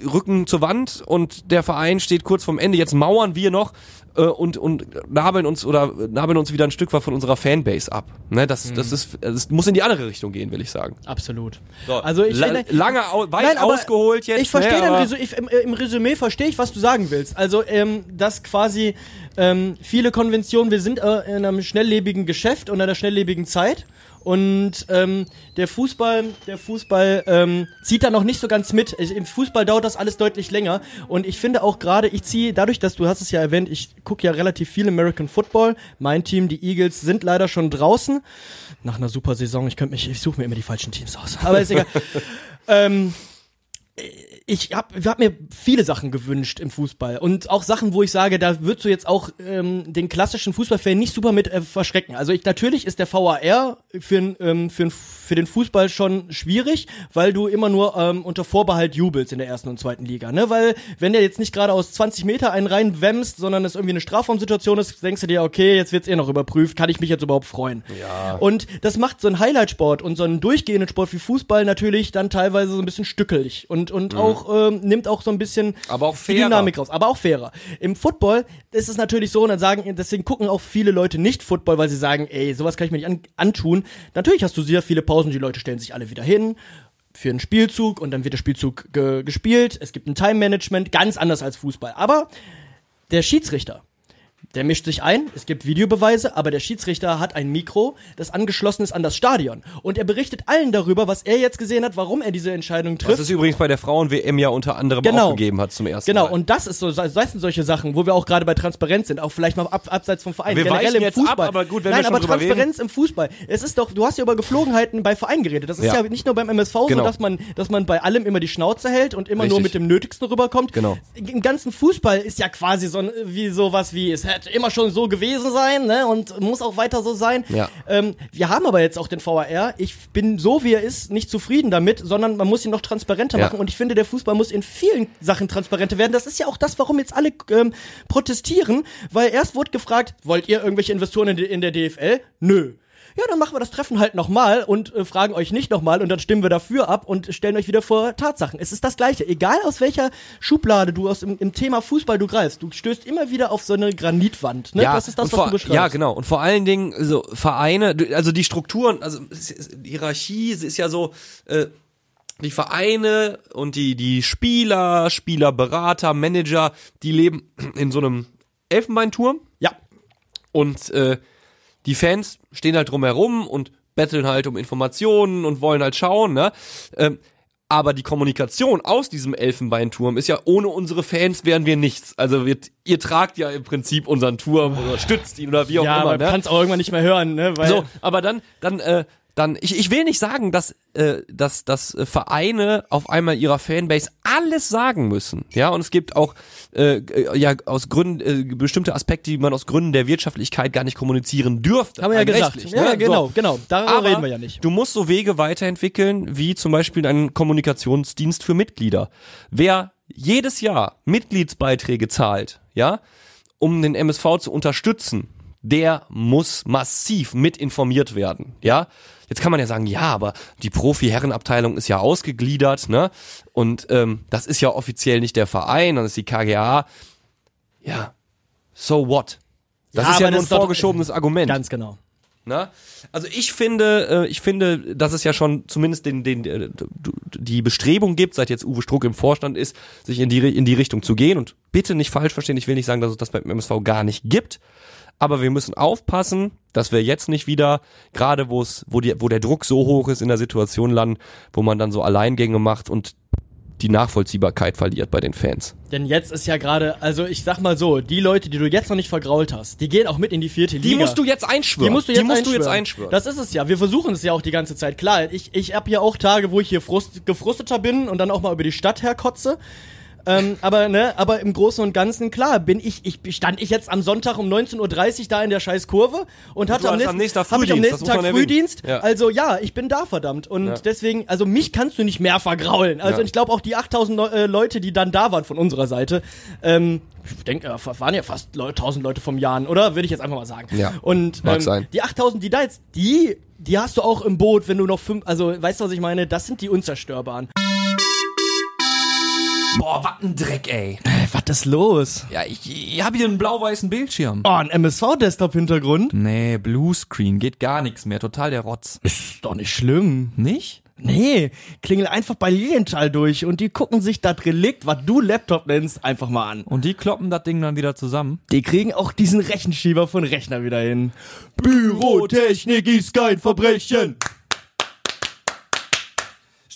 Rücken zur Wand und der Verein steht kurz vorm Ende, jetzt mauern wir noch äh, und, und nabeln uns oder nabeln uns wieder ein Stück weit von unserer Fanbase ab. Ne, das, das ist, das muss in die andere Richtung gehen, will ich sagen. Absolut. So, Also ich la finde, lange, au weit Nein, ausgeholt jetzt. Ich verstehe ne, Resü ich, im, im Resümee verstehe ich, was du sagen willst. Also, ähm, dass quasi ähm, viele Konventionen, wir sind äh, in einem schnelllebigen Geschäft und einer schnelllebigen Zeit. Und ähm, der Fußball, der Fußball ähm, zieht da noch nicht so ganz mit. Ich, Im Fußball dauert das alles deutlich länger. Und ich finde auch gerade, ich ziehe, dadurch, dass du hast es ja erwähnt, ich gucke ja relativ viel American Football. Mein Team, die Eagles, sind leider schon draußen. Nach einer super Saison, ich könnte mich, ich suche mir immer die falschen Teams aus. Aber ist egal. ähm, ich habe hab mir viele Sachen gewünscht im Fußball und auch Sachen, wo ich sage, da würdest du jetzt auch ähm, den klassischen Fußballfan nicht super mit äh, verschrecken. Also ich natürlich ist der VAR für, ähm, für, für den Fußball schon schwierig, weil du immer nur ähm, unter Vorbehalt jubelst in der ersten und zweiten Liga, ne? Weil wenn der jetzt nicht gerade aus 20 Meter einen reinwämmst, sondern es irgendwie eine Strafraumsituation ist, denkst du dir, okay, jetzt wird's eh noch überprüft, kann ich mich jetzt überhaupt freuen? Ja. Und das macht so einen Highlightsport und so einen durchgehenden Sport wie Fußball natürlich dann teilweise so ein bisschen stückelig und und auch auch, ähm, nimmt auch so ein bisschen Aber auch die. Dynamik raus. Aber auch fairer. Im Football ist es natürlich so, und dann sagen, deswegen gucken auch viele Leute nicht Football, weil sie sagen, ey, sowas kann ich mir nicht an, antun. Natürlich hast du sehr viele Pausen, die Leute stellen sich alle wieder hin für einen Spielzug und dann wird der Spielzug ge gespielt. Es gibt ein Time-Management, ganz anders als Fußball. Aber der Schiedsrichter, der mischt sich ein, es gibt Videobeweise, aber der Schiedsrichter hat ein Mikro, das angeschlossen ist an das Stadion. Und er berichtet allen darüber, was er jetzt gesehen hat, warum er diese Entscheidung trifft. es übrigens bei der Frauen-WM ja unter anderem Genau. auch gegeben hat zum ersten Genau, Mal. und das ist so, das sind solche Sachen, wo wir auch gerade bei Transparenz sind, auch vielleicht mal ab, abseits vom Verein. Wir Generell im jetzt Fußball. ab, aber gut, wenn wir Nein, schon aber Transparenz im Fußball. Es ist doch, du hast ja über Geflogenheiten bei Vereinen geredet. Das ist ja, Ja. nicht nur beim MSV so, Genau. dass man, dass man bei allem immer die Schnauze hält und immer nur Richtig. mit dem Nötigsten rüberkommt. Genau. Im ganzen Fußball ist ja quasi so wie sowas wie, es hätte immer schon so gewesen sein, ne, und muss auch weiter so sein. Ja. Ähm, wir haben aber jetzt auch den VAR. Ich bin so, wie er ist, nicht zufrieden damit, sondern man muss ihn noch transparenter Ja. machen. Und ich finde, der Fußball muss in vielen Sachen transparenter werden. Das ist ja auch das, warum jetzt alle ähm, protestieren, weil erst wurde gefragt, wollt ihr irgendwelche Investoren in, in der DFL? Nö. Ja, dann machen wir das Treffen halt nochmal und äh, fragen euch nicht nochmal und dann stimmen wir dafür ab und stellen euch wieder vor Tatsachen. Es ist das Gleiche. Egal aus welcher Schublade du aus im, im Thema Fußball du greifst, du stößt immer wieder auf so eine Granitwand. Ne? das ist das, was vor, du beschreibst. Ja, genau. Und vor allen Dingen so Vereine, also die Strukturen, also die Hierarchie es ist ja so, äh, die Vereine und die die Spieler, Spielerberater, Manager, die leben in so einem Elfenbeinturm Ja. und äh, die Fans stehen halt drumherum und betteln halt um Informationen und wollen halt schauen, ne? Ähm, aber die Kommunikation aus diesem Elfenbeinturm ist ja, ohne unsere Fans wären wir nichts. Also wir, ihr tragt ja im Prinzip unseren Turm oder stützt ihn oder wie auch Ja, immer. man Ne? kann es auch irgendwann nicht mehr hören, ne? Weil So, aber dann, dann, äh, dann, ich, ich will nicht sagen, dass, äh, dass, dass äh, Vereine auf einmal ihrer Fanbase alles sagen müssen. Ja, und es gibt auch äh, äh, ja aus Gründen äh, bestimmte Aspekte, die man aus Gründen der Wirtschaftlichkeit gar nicht kommunizieren dürfte. haben wir ja gesagt. ne? ja, genau, So. genau. Darüber Aber reden wir ja nicht. Du musst so Wege weiterentwickeln, wie zum Beispiel einen Kommunikationsdienst für Mitglieder. Wer jedes Jahr Mitgliedsbeiträge zahlt, ja, um den MSV zu unterstützen, der muss massiv mit informiert werden, ja. Jetzt kann man ja sagen, ja, aber die Profi-Herrenabteilung ist ja ausgegliedert, ne? Und ähm, das ist ja offiziell nicht der Verein, das ist die KGA. Ja, so what? Das Ja, ist ja nur ein ist doch- vorgeschobenes Argument. Ganz genau. Na? Also ich finde, äh, ich finde, dass es ja schon zumindest den, den, äh, die Bestrebung gibt, seit jetzt Uwe Struck im Vorstand ist, sich in die, in die Richtung zu gehen. Und bitte nicht falsch verstehen, ich will nicht sagen, dass es das beim MSV gar nicht gibt. Aber wir müssen aufpassen, dass wir jetzt nicht wieder, gerade wo es, wo, die, wo der Druck so hoch ist, in der Situation landen, wo man dann so Alleingänge macht und die Nachvollziehbarkeit verliert bei den Fans. Denn jetzt ist ja gerade, also ich sag mal so, die Leute, die du jetzt noch nicht vergrault hast, die gehen auch mit in die vierte Die Liga. musst du jetzt einschwören. Die musst du jetzt, die musst einschwören. du jetzt einschwören. Das ist es ja. Wir versuchen es ja auch die ganze Zeit. Klar, ich, ich habe ja auch Tage, wo ich hier frust, gefrusteter bin und dann auch mal über die Stadt herkotze. Ähm, aber ne, aber im Großen und Ganzen, klar, bin ich, ich stand ich jetzt am Sonntag um 19.30 Uhr da in der scheiß Kurve und hatte du am nächsten, am nächsten Tag hab ich am Frühdienst, nächsten Tag. Frühdienst. Ja. Also ja, ich bin da verdammt. Und Ja. deswegen, also mich kannst du nicht mehr vergraulen. Also Ja. ich glaube auch die 8000 Leu- äh, Leute, die dann da waren von unserer Seite, ähm, ich denke, äh, waren ja fast Leu- 1000 Leute vom Jahren, oder? Würde ich jetzt einfach mal sagen. Ja, Und mag ähm, sein. die 8000, die da jetzt, die, die hast du auch im Boot, wenn du noch fünf, also weißt du, was ich meine? Das sind die Unzerstörbaren. Boah, was ein Dreck, ey. Was ist los? Ja, ich, ich habe hier einen blau-weißen Bildschirm. Oh, ein MSV-Desktop-Hintergrund? Nee, Bluescreen, geht gar nichts mehr. Total der Rotz. Ist doch nicht schlimm. Nicht? Nee, klingel einfach bei Lilienthal durch und die gucken sich das Relikt, was du Laptop nennst, einfach mal an. Und die kloppen das Ding dann wieder zusammen. Die kriegen auch diesen Rechenschieber von Rechner wieder hin. Bürotechnik ist kein Verbrechen.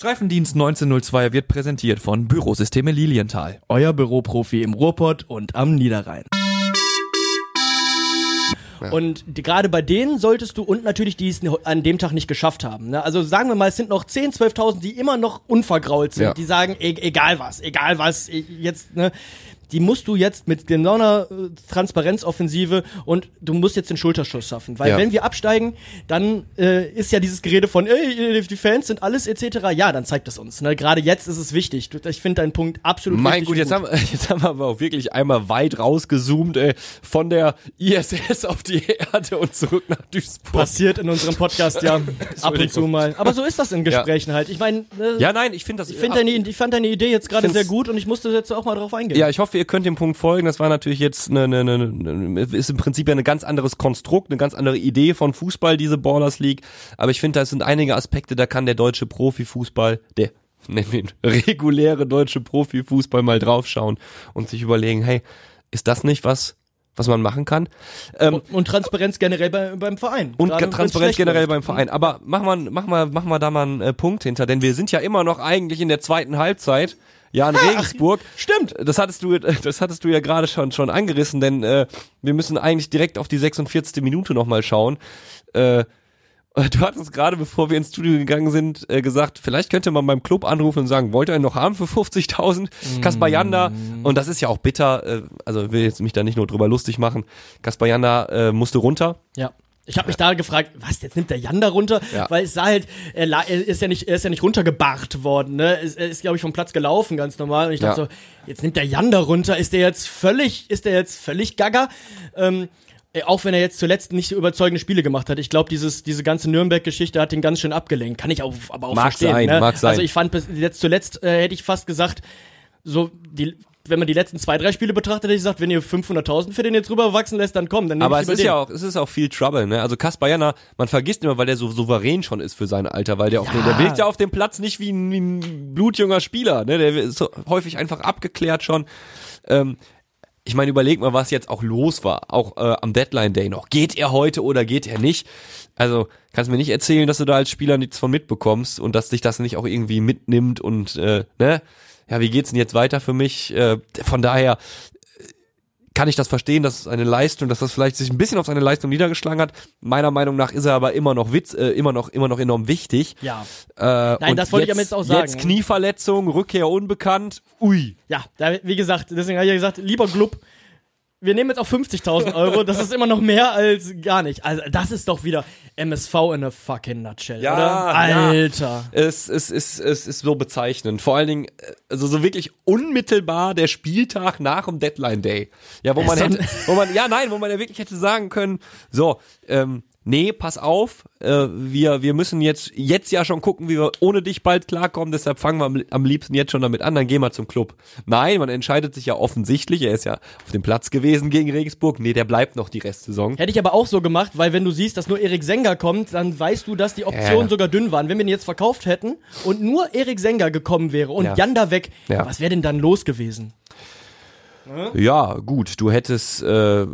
Streifendienst 1902 wird präsentiert von Bürosysteme Lilienthal. Euer Büroprofi im Ruhrpott und am Niederrhein. Und die- gerade bei denen solltest du, und natürlich die es an dem Tag nicht geschafft haben. Ne? Also sagen wir mal, es sind noch 10, 12.000, die immer noch unvergrault sind. Ja. Die sagen, e egal was, egal was, e- jetzt, ne? Die musst du jetzt mit genau einer äh, Transparenzoffensive und du musst jetzt den Schulterschuss schaffen. Weil Ja. wenn wir absteigen, dann äh, ist ja dieses Gerede von, ey, die Fans sind alles etc. Ja, dann zeigt es uns. Ne? Gerade jetzt ist es wichtig. Ich finde deinen Punkt absolut Mein gut, jetzt haben, jetzt haben wir aber auch wirklich einmal weit rausgezoomt, ey, von der ISS auf die Erde und zurück nach Duisburg. passiert in unserem Podcast ja ab und zu mal. Aber so ist das in Gesprächen halt. Ich meine, äh, Ja, nein, ich finde das. ich, find deine, ich fand deine Idee jetzt gerade sehr gut und ich musste jetzt auch mal drauf eingehen. Ja, ich hoffe, ihr könnt dem Punkt folgen. Das war natürlich jetzt eine, eine, eine, ist im Prinzip ja ein ganz anderes Konstrukt, eine ganz andere Idee von Fußball, diese Ballers League. Aber ich finde, da sind einige Aspekte, da kann der deutsche Profifußball, der nennen wir ihn reguläre deutsche Profifußball mal draufschauen und sich überlegen, hey, ist das nicht was, was man machen kann? Ähm, und, und Transparenz generell bei, beim Verein. und Gerade Transparenz generell läuft. beim Verein. Aber mach mal, mach mal, mach mal da mal einen äh, Punkt hinter, denn wir sind ja immer noch eigentlich in der zweiten Halbzeit. Ja, in Regensburg. Stimmt. Das hattest du, das hattest du ja gerade schon schon angerissen, denn äh, wir müssen eigentlich direkt auf die 46. Minute nochmal schauen. Äh, du hattest gerade, bevor wir ins Studio gegangen sind, äh, gesagt, vielleicht könnte man beim Club anrufen und sagen, wollt ihr ihn noch haben für 50.000? Kaspar Janda, und das ist ja auch bitter, äh, also will jetzt mich da nicht nur drüber lustig machen, Kaspar Janda äh, musste runter, Ja. Ich habe mich da gefragt, was, jetzt nimmt der Jan da runter? Weil es sah halt, er, ist ja nicht, er ist ja nicht runtergebarrt worden, ne? Er ist, ist glaube ich, vom Platz gelaufen, ganz normal. Und ich dachte so, jetzt nimmt der Jan da runter, ist der jetzt völlig, ist der jetzt völlig gaga? Ähm, äh, auch wenn er jetzt zuletzt nicht so überzeugende Spiele gemacht hat. Ich glaube, dieses, diese ganze Nürnberg-Geschichte hat ihn ganz schön abgelenkt. Kann ich auch, aber auch Mag verstehen. sein, ne? mag sein. Also ich fand bis jetzt zuletzt, äh, hätte ich fast gesagt, so die wenn man die letzten zwei, drei Spiele betrachtet, hätte ich gesagt, wenn ihr 500.000 für den jetzt rüberwachsen lässt, dann komm, dann Aber es ist den. ja auch, es ist auch viel Trouble, ne? Also Kaspar Jana, man vergisst immer, weil der so souverän schon ist für sein Alter, weil der auf dem, der wirkt ja auf dem Platz nicht wie ein, wie ein blutjunger Spieler, ne? Der ist so häufig einfach abgeklärt schon. Ähm, ich meine, überleg mal, was jetzt auch los war, auch äh, am Deadline Day noch. Geht er heute oder geht er nicht? Also kannst mir nicht erzählen, dass du da als Spieler nichts von mitbekommst und dass dich das nicht auch irgendwie mitnimmt und äh, ne? Ja, wie geht's denn jetzt weiter für mich? Äh, von daher kann ich das verstehen, dass es eine Leistung, dass das vielleicht sich ein bisschen auf seine Leistung niedergeschlagen hat. Meiner Meinung nach ist er aber immer noch Witz, äh, immer noch, immer noch enorm wichtig. Ja. Äh, Nein, das wollte ich aber jetzt auch sagen. Jetzt Knieverletzung, Rückkehr unbekannt. Ui. Ja, da, wie gesagt, deswegen habe ich ja gesagt, lieber Glub, wir nehmen jetzt auf 50.000 Euro, das ist immer noch mehr als gar nicht. Also das ist doch wieder MSV in a fucking nutshell, Ja, oder? ja. Alter. Es, es, es, es ist so bezeichnend. Vor allen Dingen, also so wirklich unmittelbar der Spieltag nach dem Deadline Day. Ja, wo man hätte, wo man, ja nein, wo man ja wirklich hätte sagen können, so, ähm, nee, pass auf, äh, wir, wir müssen jetzt, jetzt ja schon gucken, wie wir ohne dich bald klarkommen, deshalb fangen wir am, am liebsten jetzt schon damit an, dann gehen wir zum Club. Nein, man entscheidet sich ja offensichtlich, er ist ja auf dem Platz gewesen gegen Regensburg, nee, der bleibt noch die Restsaison. Hätte ich aber auch so gemacht, weil wenn du siehst, dass nur Erik Senger kommt, dann weißt du, dass die Optionen Ja. sogar dünn waren. Wenn wir ihn jetzt verkauft hätten und nur Erik Senger gekommen wäre und Ja. Jan da weg, Ja. was wäre denn dann los gewesen? Ja, gut, du hättest äh,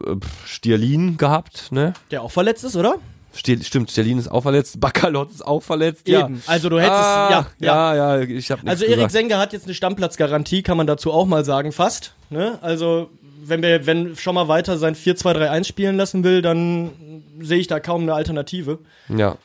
Stierlin gehabt, ne? Der auch verletzt ist, oder? Stier, stimmt, Sterlin ist auch verletzt, Bakalot ist auch verletzt. Ja. Eben. Also du hättest, ah, ja, ja. ja, ja, ich habe Also Erik Senger hat jetzt eine Stammpplatzgarantie, kann man dazu auch mal sagen, fast. Ne? Also wenn wir, wenn schon mal weiter sein 4-2-3-1 spielen lassen will, dann sehe ich da kaum eine Alternative. Ja.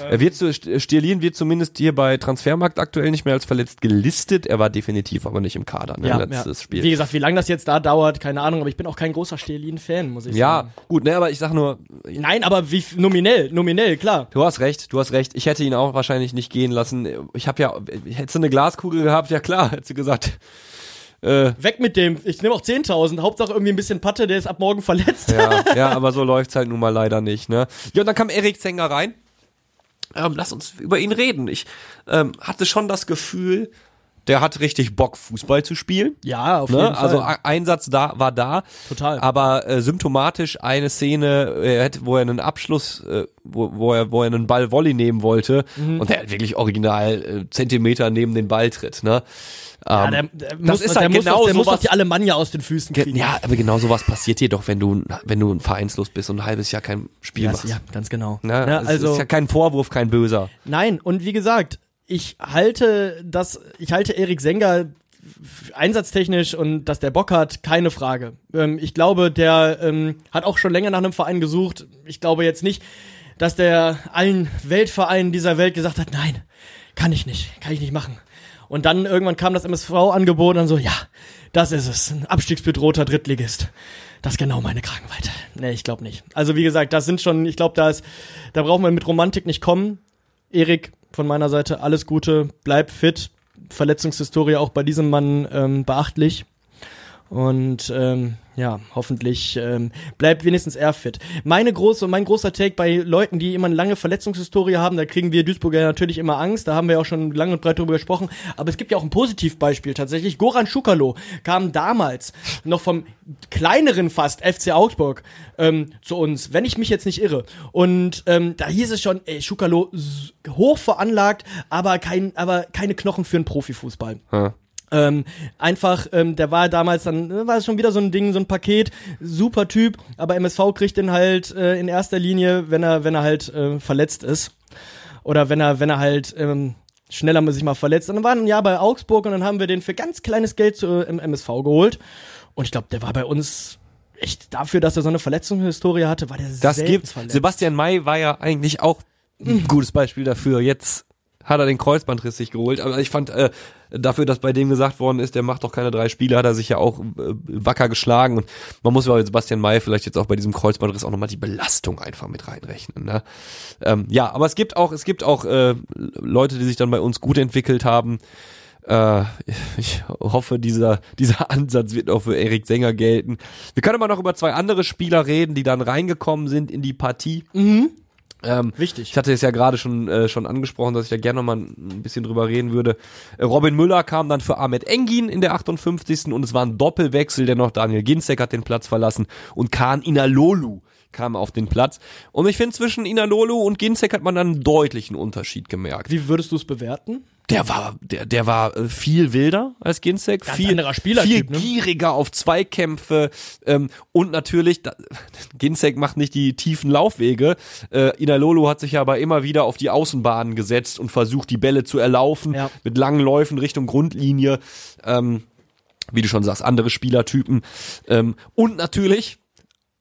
Er wird zu, Stierlin wird zumindest hier bei Transfermarkt aktuell nicht mehr als verletzt gelistet. Er war definitiv aber nicht im Kader, ne, letztes Spiel. Wie gesagt, wie lange das jetzt da dauert, keine Ahnung, aber ich bin auch kein großer Stelin-Fan, muss ich ja, sagen. gut, ne, aber ich sag nur, Nein, aber wie nominell, nominell, klar. du hast recht, du hast recht. Ich hätte ihn auch wahrscheinlich nicht gehen lassen. Ich habe ja, hättest du eine Glaskugel gehabt, ja klar, hätte sie gesagt. Äh, Weg mit dem, ich nehme auch 10.000, Hauptsache irgendwie ein bisschen Patte, der ist ab morgen verletzt. Ja, ja, aber so läuft's halt nun mal leider nicht, ne? Ja, und dann kam Erik Zenger rein. Ähm, lass uns über ihn reden. Ich ähm, hatte schon das Gefühl, der hat richtig Bock, Fußball zu spielen. Ja, auf jeden Ne? Fall. Also Einsatz da war da. Total. Aber äh, symptomatisch eine Szene, hätte, wo er einen Abschluss, äh, wo, wo er, wo er einen Ball Volley nehmen wollte Mhm. und der halt wirklich original äh, Zentimeter neben den Ball tritt. Ne? ja, Ähm, der, der das muss, ist der halt muss genau doch, der muss doch die Alemannia aus den Füßen Ge- kriegen. Ja, aber genau sowas passiert dir doch, wenn du, wenn du vereinslos bist und ein halbes Jahr kein Spiel ja, machst. ja, ganz genau. Ne? Ja, Es also ist ja kein Vorwurf, kein böser. Nein, und wie gesagt, ich halte das, ich halte Erik Senger einsatztechnisch und dass der Bock hat, keine Frage. Ähm, ich glaube, der ähm, hat auch schon länger nach einem Verein gesucht. Ich glaube jetzt nicht, dass der allen Weltvereinen dieser Welt gesagt hat, nein, kann ich nicht, kann ich nicht machen. Und dann irgendwann kam das MSV-Angebot und dann so, ja, das ist es, ein abstiegsbedrohter Drittligist. Das ist genau meine Kragenweite. Nee, ich glaube nicht. Also wie gesagt, das sind schon, ich glaube, da ist, da braucht man mit Romantik nicht kommen. Erik, von meiner Seite alles Gute, bleib fit. Verletzungshistorie auch bei diesem Mann ähm, beachtlich. Und ähm, ja, hoffentlich ähm, bleibt wenigstens er fit. Meine große, mein großer Take bei Leuten, die immer eine lange Verletzungshistorie haben, da kriegen wir Duisburger natürlich immer Angst. Da haben wir auch schon lange und breit drüber gesprochen. Aber es gibt ja auch ein Positivbeispiel tatsächlich. Goran Schukalo kam damals noch vom kleineren fast FC Augsburg ähm, zu uns, wenn ich mich jetzt nicht irre. Und ähm, da hieß es schon, ey, Schukalo hoch veranlagt, aber kein, aber keine Knochen für einen Profifußball. Ja. Ähm, einfach, ähm, der war damals dann, äh, war es schon wieder so ein Ding, so ein Paket, super Typ, aber MSV kriegt den halt äh, in erster Linie, wenn er, wenn er halt äh, verletzt ist. Oder wenn er, wenn er halt ähm, schneller sich mal verletzt. Und dann war er ein Jahr bei Augsburg und dann haben wir den für ganz kleines Geld zu, im MSV geholt. Und ich glaube, der war bei uns echt dafür, dass er so eine Verletzungshistorie hatte, war der Das gibt's. verletzt. Sebastian May war ja eigentlich auch ein gutes Beispiel dafür. Jetzt hat er den Kreuzbandriss sich geholt, aber ich fand äh, dafür, dass bei dem gesagt worden ist, der macht doch keine drei Spiele, hat er sich ja auch äh, wacker geschlagen und man muss bei Sebastian May vielleicht jetzt auch bei diesem Kreuzbandriss auch nochmal die Belastung einfach mit reinrechnen. Ne? Ähm, ja, aber es gibt auch es gibt auch äh, Leute, die sich dann bei uns gut entwickelt haben. Äh, ich hoffe, dieser, dieser Ansatz wird auch für Erik Sänger gelten. Wir können aber noch über zwei andere Spieler reden, die dann reingekommen sind in die Partie. Ähm, Wichtig. Ich hatte es ja gerade schon, äh, schon angesprochen, dass ich da gerne noch mal ein bisschen drüber reden würde. Äh, Robin Müller kam dann für Ahmed Engin in der 58. und es war ein Doppelwechsel, dennoch Daniel Ginzek hat den Platz verlassen und Kahn Inalolu kam auf den Platz. Und ich finde, zwischen Inalolu und Ginzek hat man dann einen deutlichen Unterschied gemerkt. Wie würdest du es bewerten? Der war, der, der war äh, viel wilder als Ginzek, Ganz viel, anderer viel ne? gieriger auf Zweikämpfe ähm, und natürlich, da, Ginzek macht nicht die tiefen Laufwege. Äh, Inalolo hat sich aber immer wieder auf die Außenbahnen gesetzt und versucht, die Bälle zu erlaufen Ja. mit langen Läufen Richtung Grundlinie. Ähm, wie du schon sagst, andere Spielertypen. Ähm, und natürlich,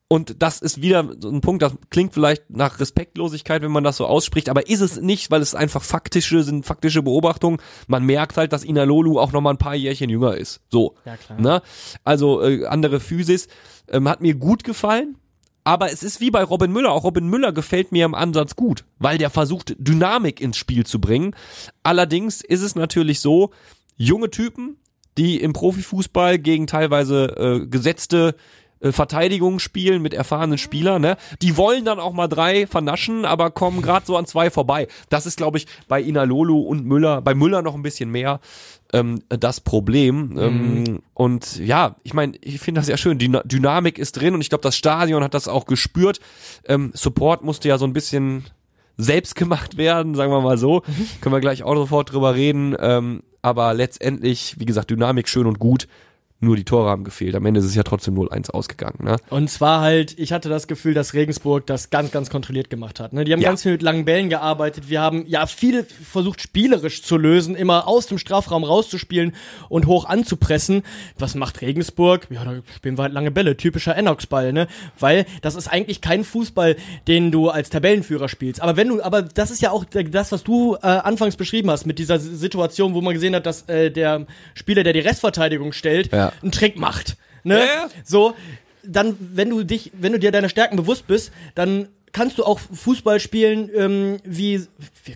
und das ist wieder so ein Punkt, das klingt vielleicht nach Respektlosigkeit, wenn man das so ausspricht, aber ist es nicht, weil es einfach faktische, sind faktische Beobachtungen. Man merkt halt, dass Inalolu auch noch mal ein paar Jährchen jünger ist. So. Ja, klar. Ne? Also äh, andere Physis. Ähm, hat mir gut gefallen. Aber es ist wie bei Robin Müller. Auch Robin Müller gefällt mir im Ansatz gut, weil der versucht, Dynamik ins Spiel zu bringen. Allerdings ist es natürlich so, junge Typen, die im Profifußball gegen teilweise äh, gesetzte äh, Verteidigung spielen mit erfahrenen Spielern, ne? Die wollen dann auch mal drei vernaschen, aber kommen gerade so an zwei vorbei. Das ist, glaube ich, bei Inalolu und Müller, bei Müller noch ein bisschen mehr ähm, das Problem. Ähm, und ja, ich meine, ich finde das sehr schön. Die Dynamik ist drin und ich glaube, das Stadion hat das auch gespürt. Ähm, Support musste ja so ein bisschen selbst gemacht werden, sagen wir mal so. Können wir gleich auch sofort drüber reden. Ähm, aber letztendlich, wie gesagt, Dynamik schön und gut. Nur die Tore haben gefehlt. Am Ende ist es ja trotzdem 0-1 ausgegangen. Ne? Und zwar halt, ich hatte das Gefühl, dass Regensburg das ganz, ganz kontrolliert gemacht hat. Ne? Die haben Ja. ganz viel mit langen Bällen gearbeitet. Wir haben ja viel versucht, spielerisch zu lösen, immer aus dem Strafraum rauszuspielen und hoch anzupressen. Was macht Regensburg? Ja, da spielen wir halt lange Bälle. Typischer Enox-Ball, ne? Weil das ist eigentlich kein Fußball, den du als Tabellenführer spielst. Aber wenn du, aber das ist ja auch das, was du äh, anfangs beschrieben hast, mit dieser Situation, wo man gesehen hat, dass äh, der Spieler, der die Restverteidigung stellt, Ja. Einen Trick macht. Ne? Ja, ja. So, dann, wenn du dich, wenn du dir deiner Stärken bewusst bist, dann kannst du auch Fußball spielen, ähm, wie,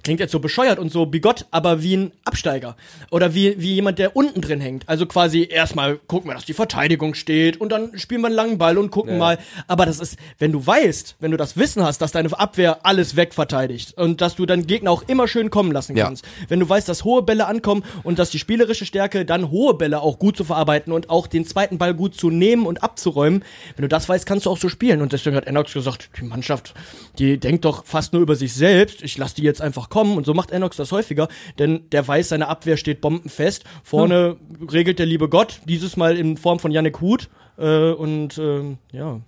klingt jetzt so bescheuert und so bigott, aber wie ein Absteiger. Oder wie, wie jemand, der unten drin hängt. Also quasi erstmal gucken wir, dass die Verteidigung steht und dann spielen wir einen langen Ball und gucken mal. Aber das ist, wenn du weißt, wenn du das Wissen hast, dass deine Abwehr alles wegverteidigt und dass du deinen Gegner auch immer schön kommen lassen Ja. kannst. Wenn du weißt, dass hohe Bälle ankommen und dass die spielerische Stärke dann hohe Bälle auch gut zu verarbeiten und auch den zweiten Ball gut zu nehmen und abzuräumen, wenn du das weißt, kannst du auch so spielen. Und deswegen hat Enox gesagt, die Mannschaft, die denkt doch fast nur über sich selbst. Ich lasse die jetzt einfach kommen. Und so macht Enox das häufiger, denn der weiß, seine Abwehr steht bombenfest. Vorne regelt der liebe Gott, dieses Mal in Form von Yannick Huth. Äh, und ähm, ja,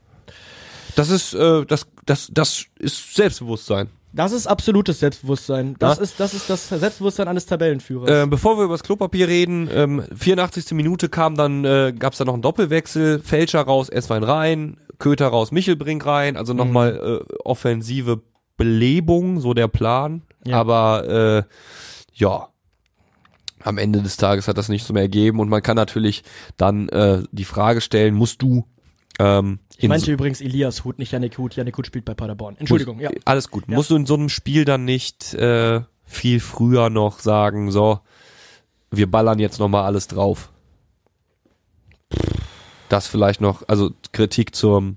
Das ist, äh, das, das, das ist Selbstbewusstsein. das ist absolutes Selbstbewusstsein. Das, Ja. ist, das ist das Selbstbewusstsein eines Tabellenführers. Äh, bevor wir über das Klopapier reden, ähm, 84. Minute kam dann, äh, gab es da noch einen Doppelwechsel, Fälscher raus, Esswein rein, Köter raus, Michelbrink rein, also nochmal äh, offensive Belebung, so der Plan. Ja. Aber äh, ja, am Ende des Tages hat das nicht so mehr ergeben und man kann natürlich dann äh, die Frage stellen, musst du ähm, Ich meinte übrigens Elias Hut, nicht Janik Hut. Janik Hut spielt bei Paderborn. Entschuldigung, ja. Alles gut. Ja. Musst du in so einem Spiel dann nicht äh, viel früher noch sagen, so, wir ballern jetzt nochmal alles drauf? Das vielleicht noch, also Kritik zur,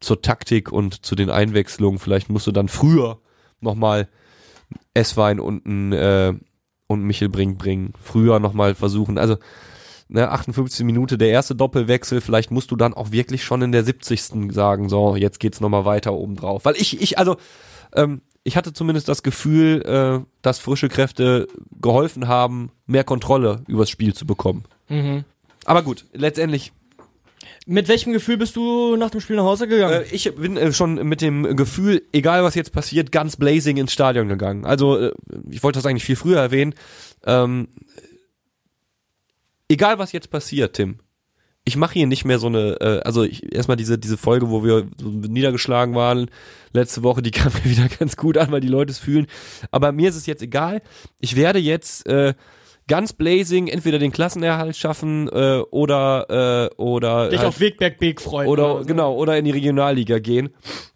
zur Taktik und zu den Einwechslungen, vielleicht musst du dann früher nochmal Esswein und ein, äh, und Michel Brink bringen. Früher nochmal versuchen. Also, ne, 58 Minute der erste Doppelwechsel, vielleicht musst du dann auch wirklich schon in der 70. sagen, so, jetzt geht's nochmal weiter oben drauf. Weil ich, ich, also, ähm, ich hatte zumindest das Gefühl, äh, dass frische Kräfte geholfen haben, mehr Kontrolle übers Spiel zu bekommen. Mhm. Aber gut, letztendlich, Mit welchem Gefühl bist du nach dem Spiel nach Hause gegangen? äh, ich bin äh, schon mit dem Gefühl, egal was jetzt passiert, ganz blazing ins Stadion gegangen. Also, äh, ich wollte das eigentlich viel früher erwähnen. Ähm, egal was jetzt passiert, Tim, ich mache hier nicht mehr so eine, äh, also ich, erstmal diese, diese Folge, wo wir so niedergeschlagen waren letzte Woche, die kam mir wieder ganz gut an, weil die Leute es fühlen. Aber mir ist es jetzt egal. Ich werde jetzt äh, ganz blazing entweder den Klassenerhalt schaffen äh, oder äh, oder Dich halt- auf Wegberg Beek freuen. oder so. genau oder in die Regionalliga gehen.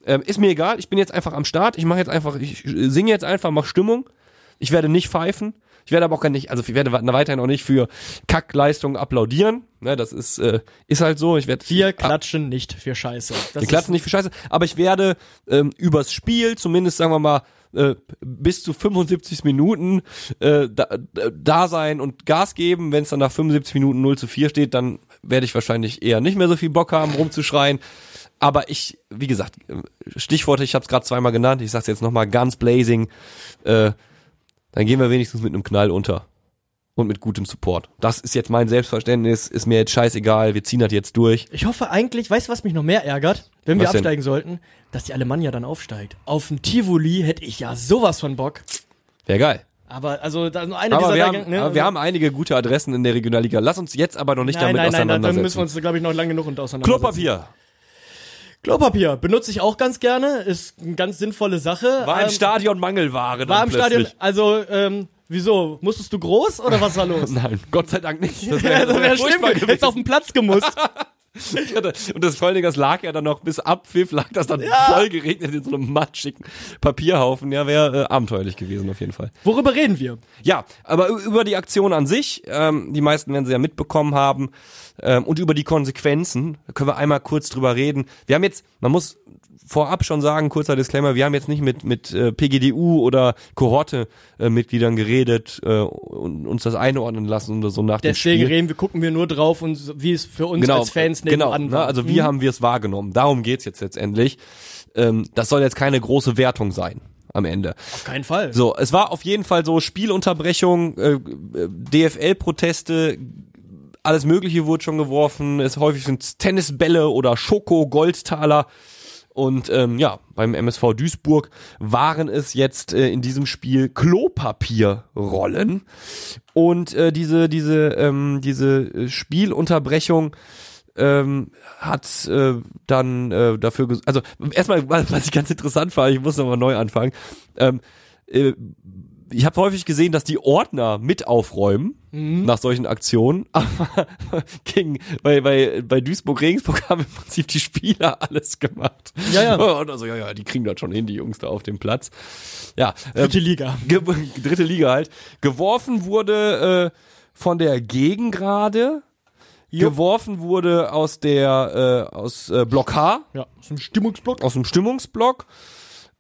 Ähm, ist mir egal. Ich bin jetzt einfach am Start. Ich mache jetzt einfach, ich singe jetzt einfach, mach Stimmung. Ich werde nicht pfeifen. Ich werde aber auch gar nicht, also ich werde weiterhin auch nicht für Kackleistungen applaudieren. Ne, das ist äh, ist halt so. Ich werde Wir klatschen nicht für Scheiße. Das wir klatschen nicht für Scheiße, aber ich werde ähm, übers Spiel, zumindest sagen wir mal, äh, bis zu 75 Minuten äh, da, da sein und Gas geben. Wenn es dann nach 75 Minuten 0 zu 4 steht, dann werde ich wahrscheinlich eher nicht mehr so viel Bock haben, rumzuschreien. Aber ich, wie gesagt, äh, Stichworte, ich habe es gerade zweimal genannt, ich sag's jetzt nochmal ganz blazing, äh, dann gehen wir wenigstens mit einem Knall unter. Und mit gutem Support. Das ist jetzt mein Selbstverständnis, ist mir jetzt scheißegal, wir ziehen das jetzt durch. Ich hoffe eigentlich, weißt du, was mich noch mehr ärgert, wenn wir Was denn? absteigen sollten, dass die Alemannia dann aufsteigt. Auf dem Tivoli hätte ich ja sowas von Bock. Wäre geil. Aber also da nur eine Aber, dieser wir haben, ne? aber wir haben einige gute Adressen in der Regionalliga. Lass uns jetzt aber noch nicht nein, damit nein, nein, dann, auseinandersetzen. müssen wir uns, glaube ich, noch lange genug und auseinandersetzen. Klopapier. Klopapier benutze ich auch ganz gerne, ist eine ganz sinnvolle Sache. War im Ähm, Stadion Mangelware. dann War im Stadion, plötzlich. also, ähm, wieso? Musstest du groß oder was war los? Nein, Gott sei Dank nicht. Das Ja, wäre das wär wäre schlimm, gewesen. hättest auf den Platz gemusst. Und das das lag ja dann noch bis Abpfiff, lag das dann voll geregnet in so einem matschigen Papierhaufen. Ja, wäre äh, abenteuerlich gewesen auf jeden Fall. Worüber reden wir? Ja, aber über die Aktion an sich, ähm, die meisten werden sie ja mitbekommen haben, ähm, und über die Konsequenzen, da können wir einmal kurz drüber reden. Wir haben jetzt, man muss vorab schon sagen, kurzer Disclaimer, wir haben jetzt nicht mit, mit äh, PGDU oder Kohorte-Mitgliedern geredet äh, und uns das einordnen lassen oder so nach dem Deswegen Spiel. reden wir, gucken wir nur drauf und wie es für uns genau, als Fans genau, nebenan ne, war. also wir Mhm. haben wir es wahrgenommen. Darum geht's jetzt letztendlich. Ähm, das soll jetzt keine große Wertung sein am Ende. Auf keinen Fall. So, es war auf jeden Fall so Spielunterbrechung, äh, DFL-Proteste, alles Mögliche wurde schon geworfen. Es häufig sind Tennisbälle oder Schoko, Goldtaler. Und ähm, ja, beim MSV Duisburg waren es jetzt äh, in diesem Spiel Klopapierrollen. Und äh, diese, diese, ähm, diese äh, Spielunterbrechung ähm, hat äh, dann äh, dafür, ges- also erstmal, was ich ganz interessant fand, ich muss nochmal neu anfangen. Ähm, äh, ich habe häufig gesehen, dass die Ordner mit aufräumen Mhm. nach solchen Aktionen, aber gegen, bei, bei, bei Duisburg Regensburg haben im Prinzip die Spieler alles gemacht. Ja, ja. Und also, ja, ja, die kriegen das schon hin, die Jungs da auf dem Platz. Ja, ähm, Dritte Liga. Ge dritte Liga halt. Geworfen wurde äh, von der Gegengrade. Geworfen wurde aus der äh, aus äh, Block H, Ja, so ein Stimmungsblock. aus dem Stimmungsblock.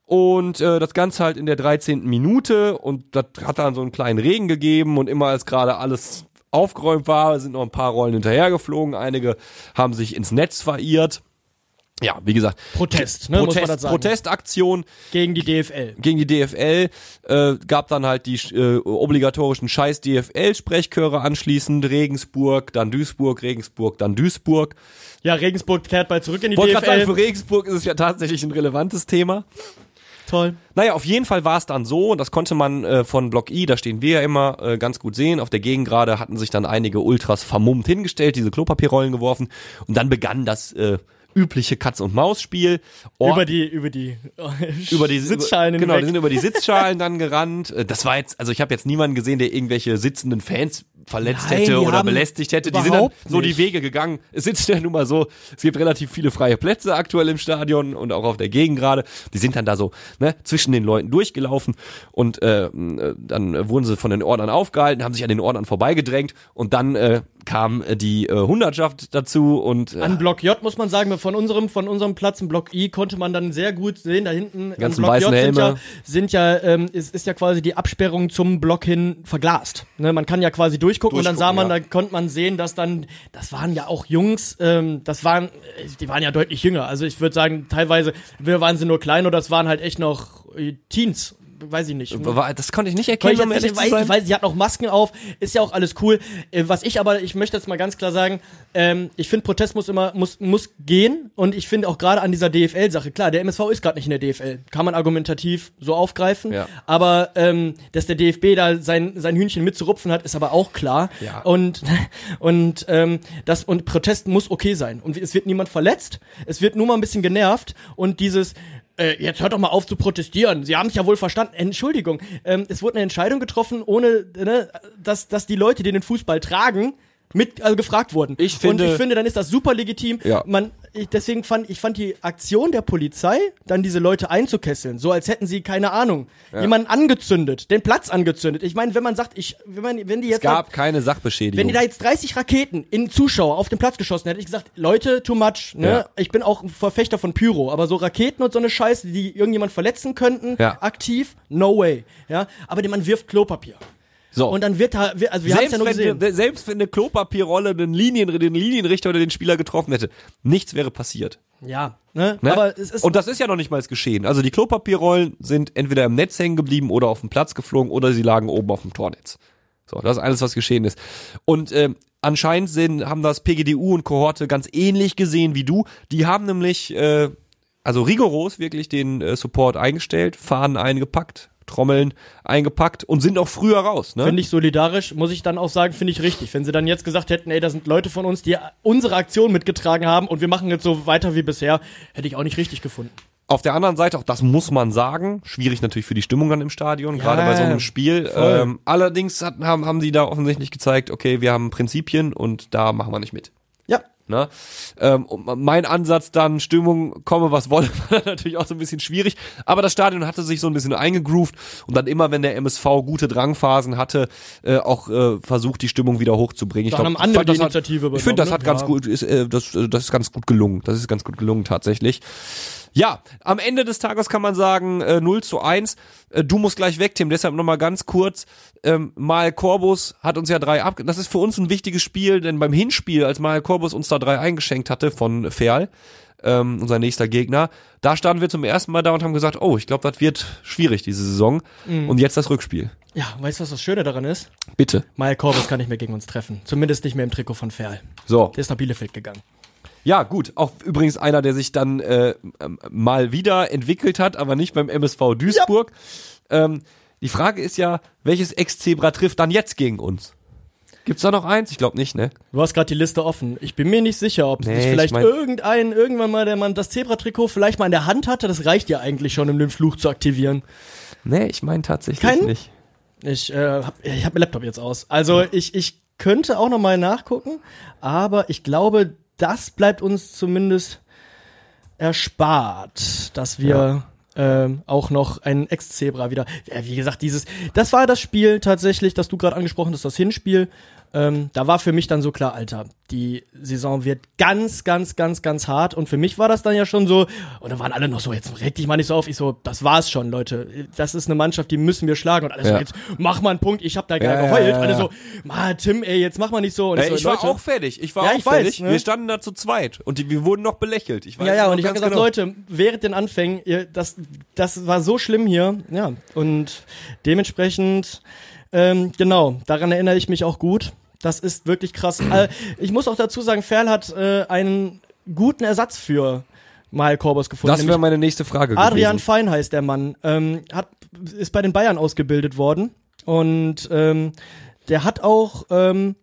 Und äh, das Ganze halt in der 13. Minute und das hat dann so einen kleinen Regen gegeben und immer als gerade alles aufgeräumt war, sind noch ein paar Rollen hinterhergeflogen, einige haben sich ins Netz verirrt. Ja, wie gesagt, Protest, ne, muss man Protest, das sagen. Protestaktion Gegen die DFL. gegen die DFL, äh, gab dann halt die äh, obligatorischen scheiß DFL-Sprechchöre anschließend, Regensburg, dann Duisburg, Regensburg, dann Duisburg. Ja, Regensburg kehrt bald zurück in die Wollte gerade sagen, DFL. für Regensburg ist es ja tatsächlich ein relevantes Thema. Toll. Naja, auf jeden Fall war es dann so, und das konnte man äh, von Block I, da stehen wir ja immer, äh, ganz gut sehen. Auf der Gegengrade hatten sich dann einige Ultras vermummt hingestellt, diese Klopapierrollen geworfen und dann begann das äh, übliche Katz-und-Maus-Spiel. Or- Über die, über die, über die Sitzschalen Genau, die hinweg. sind über die Sitzschalen dann gerannt. Äh, Das war jetzt, also ich habe jetzt niemanden gesehen, der irgendwelche sitzenden Fans verletzt Nein, hätte oder belästigt hätte. Die sind dann so die. Wege gegangen. Es sitzt ja nun mal so, es gibt relativ viele freie Plätze aktuell im Stadion und auch auf der Gegend gerade. Die sind dann da so ne, zwischen den Leuten durchgelaufen und äh, dann wurden sie von den Ordnern aufgehalten, haben sich an den Ordnern vorbeigedrängt und dann äh, kam die äh, Hundertschaft dazu und äh, An Block J muss man sagen, von unserem, von unserem Platz im Block I konnte man dann sehr gut sehen, da hinten ganzen Block weißen J sind ja, sind ja ähm, ist, ist ja quasi die Absperrung zum Block hin verglast. Ne, man kann ja quasi durchgucken, und dann sah man, ja. da konnte man sehen, dass dann, das waren ja auch Jungs, ähm, das waren, die waren ja deutlich jünger. Also ich würde sagen, teilweise wir waren sie nur klein oder es waren halt echt noch äh, Teens, weiß ich nicht. war, das konnte ich nicht erkennen, ich um ehrlich nicht, zu sein. weil sie hat noch Masken auf, ist ja auch alles cool. Äh, was ich aber, ich möchte jetzt mal ganz klar sagen, ähm, ich finde Protest muss immer, muss, muss gehen und ich finde auch gerade an dieser DFL-Sache, klar, der MSV ist gerade nicht in der DFL, kann man argumentativ so aufgreifen, Ja. aber ähm, dass der DFB da sein, sein Hühnchen mitzurupfen hat, ist aber auch klar. Ja. Und, und, ähm, das, und Protest muss okay sein. Und es wird niemand verletzt, es wird nur mal ein bisschen genervt und dieses, äh, jetzt hört doch mal auf zu protestieren. Sie haben es ja wohl verstanden. Entschuldigung, ähm, es wurde eine Entscheidung getroffen, ohne, ne, dass, dass die Leute, die den Fußball tragen, mit also gefragt wurden. Ich finde- und ich finde, dann ist das super legitim. Ja. Man, ich, deswegen fand ich fand die Aktion der Polizei, dann diese Leute einzukesseln, so als hätten sie keine Ahnung, jemanden angezündet, den Platz angezündet. Ich meine, wenn man sagt, ich, wenn man, wenn die jetzt Es gab keine Sachbeschädigung. wenn die da jetzt 30 Raketen in Zuschauer auf den Platz geschossen hätte ich gesagt, Leute, too much, ne? Ja. Ich bin auch ein Verfechter von Pyro, aber so Raketen und so eine Scheiße, die irgendjemand verletzen könnten, Ja. aktiv, no way, ja? Aber man wirft Klopapier. So. Und dann wird da, also wir haben es selbst, ja nur wenn, gesehen. selbst wenn eine Klopapierrolle den, Linien, den Linienrichter oder den Spieler getroffen hätte, nichts wäre passiert. Ja, ne? Ne? Aber es ist, und das ist ja noch nicht mal geschehen. Also die Klopapierrollen sind entweder im Netz hängen geblieben oder auf dem Platz geflogen oder sie lagen oben auf dem Tornetz. So, das ist alles, was geschehen ist. Und ähm, anscheinend sind, haben das PGDU und Kohorte ganz ähnlich gesehen wie du. Die haben nämlich, äh, also rigoros wirklich den äh, Support eingestellt, Fahnen eingepackt, Trommeln eingepackt und sind auch früher raus. Ne? Finde ich solidarisch, muss ich dann auch sagen, finde ich richtig. Wenn sie dann jetzt gesagt hätten, ey, da sind Leute von uns, die unsere Aktion mitgetragen haben und wir machen jetzt so weiter wie bisher, hätte ich auch nicht richtig gefunden. Auf der anderen Seite, auch das muss man sagen, schwierig natürlich für die Stimmung dann im Stadion, gerade bei so einem Spiel. Ähm, allerdings hat, haben, haben die da offensichtlich gezeigt, okay, wir haben Prinzipien und da machen wir nicht mit. Ne? Ähm, mein Ansatz dann, Stimmung, komme was wolle, war natürlich auch so ein bisschen schwierig. Aber das Stadion hatte sich so ein bisschen eingegroovt und dann immer, wenn der MSV gute Drangphasen hatte, äh, auch äh, versucht, die Stimmung wieder hochzubringen. Ich Dann glaub, haben andere das hat- Initiative Ich finde, das hat ne? ganz Ja. gut, ist, äh, das, äh, das ist ganz gut gelungen. Das ist ganz gut gelungen tatsächlich. Ja, am Ende des Tages kann man sagen, äh, 0 zu 1. Äh, du musst gleich weg, Tim. Deshalb nochmal ganz kurz. Ähm, Mal Corbus hat uns ja drei ab. Das ist für uns ein wichtiges Spiel, denn beim Hinspiel, als Mal Corbus uns da drei eingeschenkt hatte von Ferl, ähm, unser nächster Gegner, da standen wir zum ersten Mal da und haben gesagt, oh, ich glaube, das wird schwierig diese Saison. Mhm. Und jetzt das Rückspiel. ja, weißt du, was das Schöne daran ist? Bitte. Maya Corbus kann nicht mehr gegen uns treffen. Zumindest nicht mehr im Trikot von Ferl. So. Der ist nach Bielefeld gegangen. Ja, gut. Auch übrigens einer, der sich dann äh, ähm, mal wieder entwickelt hat, aber nicht beim MSV Duisburg. Ähm, die Frage ist ja, welches Ex-Zebra trifft dann jetzt gegen uns? Gibt's da noch eins? Ich glaube nicht, ne? Du hast gerade die Liste offen. Ich bin mir nicht sicher, ob Nee, sich ich vielleicht mein- irgendein, irgendwann mal der Mann das Zebra-Trikot vielleicht mal in der Hand hatte. Das reicht ja eigentlich schon, um den Fluch zu aktivieren. Nee, ich meine tatsächlich Keinen? nicht. Ich, äh, hab, ich hab mein Laptop jetzt aus. Also ich, ich könnte auch noch mal nachgucken, aber ich glaube, das bleibt uns zumindest erspart, dass wir ähm, auch noch ein Ex-Zebra wieder. Ja, wie gesagt, dieses, das war das Spiel tatsächlich, das du gerade angesprochen hast, das Hinspiel. Ähm, da war für mich dann so klar, Alter, die Saison wird ganz, ganz, ganz, ganz hart. Und für mich war das dann ja schon so, und da waren alle noch so, jetzt reg dich mal nicht so auf. Ich so, das war's schon, Leute. Das ist eine Mannschaft, die müssen wir schlagen. Und alle so, Ja. jetzt mach mal einen Punkt. Ich hab da gerade Ja, geheult. ja, Alle so, ma, Tim, ey, jetzt mach mal nicht so. Und Äh, so, ich war Leute, auch fertig. Ich war auch ich weiß, fertig. ne? Wir standen da zu zweit und die, wir wurden noch belächelt. Ich weiß Ja, ja, und ich habe gesagt, genau. Leute, während den Anfängen, ihr, das, das war so schlimm hier. Ja, und dementsprechend, ähm, genau, daran erinnere ich mich auch gut. Das ist wirklich krass. äh, ich muss auch dazu sagen, Ferl hat äh, einen guten Ersatz für Mal Korbos gefunden. Das wäre meine nächste Frage Adrian gewesen. Fein heißt der Mann. Ähm, hat, ist bei den Bayern ausgebildet worden. Und ähm, der hat auch ähm,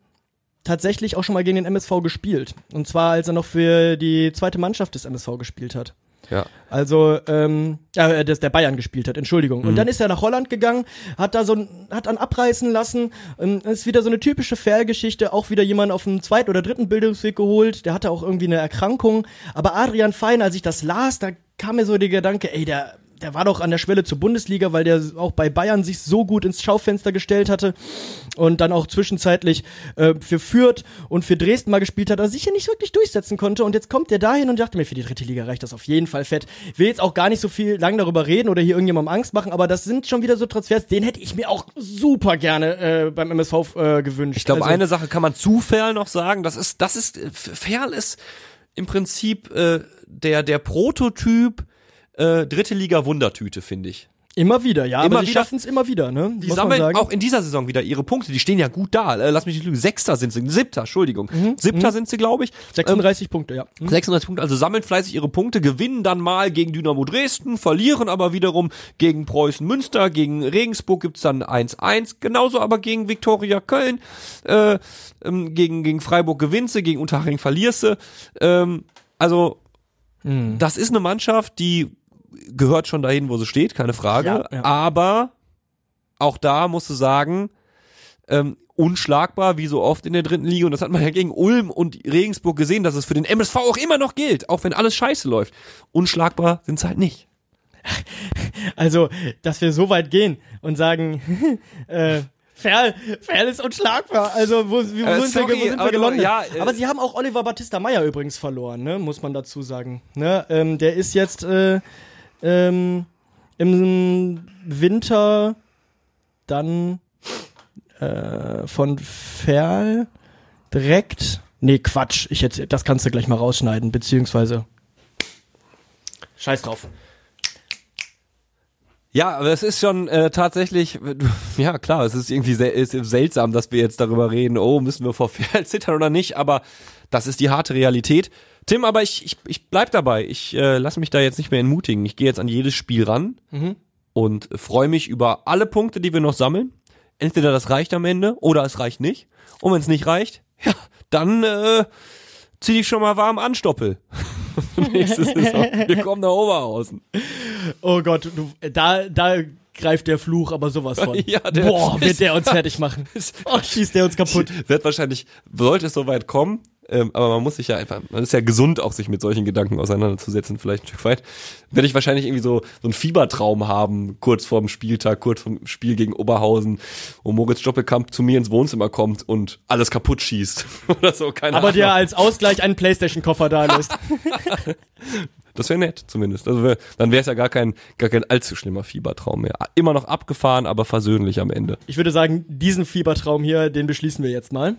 tatsächlich auch schon mal gegen den MSV gespielt. Und zwar, als er noch für die zweite Mannschaft des MSV gespielt hat. Ja. Also, ähm, äh, das der Bayern gespielt hat, Entschuldigung. Und dann ist er nach Holland gegangen, hat da so ein, hat dann abreißen lassen. Ähm, das ist wieder so eine typische Fair-Geschichte, auch wieder jemand auf dem zweiten oder dritten Bildungsweg geholt, der hatte auch irgendwie eine Erkrankung. Aber Adrian Fein, als ich das las, da kam mir so der Gedanke, ey, der, der war doch an der Schwelle zur Bundesliga, weil der auch bei Bayern sich so gut ins Schaufenster gestellt hatte und dann auch zwischenzeitlich äh, für Fürth und für Dresden mal gespielt hat, aber sich hier nicht wirklich durchsetzen konnte. Und jetzt kommt der dahin und dachte mir, für die dritte Liga reicht das auf jeden Fall fett. Will jetzt auch gar nicht so viel lang darüber reden oder hier irgendjemandem Angst machen, aber das sind schon wieder so Transfers, den hätte ich mir auch super gerne äh, beim MSV äh, gewünscht. Ich glaube, Also- eine Sache kann man zu Ferl noch sagen. Das ist, das ist, äh, Ferl ist im Prinzip äh, der, der Prototyp äh, dritte Liga Wundertüte, finde ich. Immer wieder, ja, Immer aber sie wieder. schaffen es immer wieder, ne? Die muss sammeln auch in dieser Saison wieder ihre Punkte. Die stehen ja gut da. Äh, lass mich nicht lügen. Sechster sind sie. Siebter, Entschuldigung. Mhm. Siebter sind sie, glaube ich. 36 Punkte, ja. Ähm, 36 Punkte, also sammeln fleißig ihre Punkte, gewinnen dann mal gegen Dynamo Dresden, verlieren aber wiederum gegen Preußen Münster, gegen Regensburg gibt's dann 1-1, genauso aber gegen Viktoria Köln, äh, ähm, gegen, gegen Freiburg gewinnst du, gegen Unterhaching verlierst du. Ähm, also, Mhm. das ist eine Mannschaft, die gehört schon dahin, wo sie steht, keine Frage. Ja, ja. Aber auch da musst du sagen, ähm, unschlagbar, wie so oft in der dritten Liga. Und das hat man ja gegen Ulm und Regensburg gesehen, dass es für den MSV auch immer noch gilt, auch wenn alles scheiße läuft. Unschlagbar sind sie halt nicht. Also, dass wir so weit gehen und sagen, äh, Ferl, Ferl ist unschlagbar. Also, wo, wo, Äh, sind, wir, sorry, wo sind aber wir gelandet? ja, äh, aber sie haben auch Oliver Battista Meyer übrigens verloren, ne? muss man dazu sagen. Ne? Ähm, der ist jetzt äh, ähm, im Winter dann äh, von Ferl direkt. Nee, Quatsch. Ich jetzt, das kannst du gleich mal rausschneiden, beziehungsweise. Scheiß drauf. Ja, aber es ist schon äh, tatsächlich, ja klar, es ist irgendwie sel ist seltsam, dass wir jetzt darüber reden, oh, müssen wir vor Ferl zittern oder nicht, aber das ist die harte Realität. Tim, aber ich, ich, ich bleib dabei. Ich äh, lasse mich da jetzt nicht mehr entmutigen. Ich gehe jetzt an jedes Spiel ran und freue mich über alle Punkte, die wir noch sammeln. Entweder das reicht am Ende oder es reicht nicht. Und wenn es nicht reicht, ja, dann äh, zieh dich schon mal warm an, Stoppel. Nächste Saison. Wir kommen nach Oberhausen. Oh Gott, du, da, da greift der Fluch aber sowas von. Ja, der- Boah, wird der uns fertig machen. Oh, schießt der uns kaputt. wird wahrscheinlich, sollte es soweit kommen, ähm, aber man muss sich ja einfach, man ist ja gesund, auch sich mit solchen Gedanken auseinanderzusetzen, vielleicht ein Stück weit, werde ich wahrscheinlich irgendwie so, so einen Fiebertraum haben, kurz vorm Spieltag, kurz vorm Spiel gegen Oberhausen, wo Moritz Stoppelkamp zu mir ins Wohnzimmer kommt und alles kaputt schießt. Oder so, keine Aber Ahnung. dir als Ausgleich einen Playstation-Koffer da lässt. Das wäre nett, zumindest. Also wär, dann wäre es ja gar kein, gar kein allzu schlimmer Fiebertraum mehr. Immer noch abgefahren, aber versöhnlich am Ende. Ich würde sagen, diesen Fiebertraum hier, den beschließen wir jetzt mal.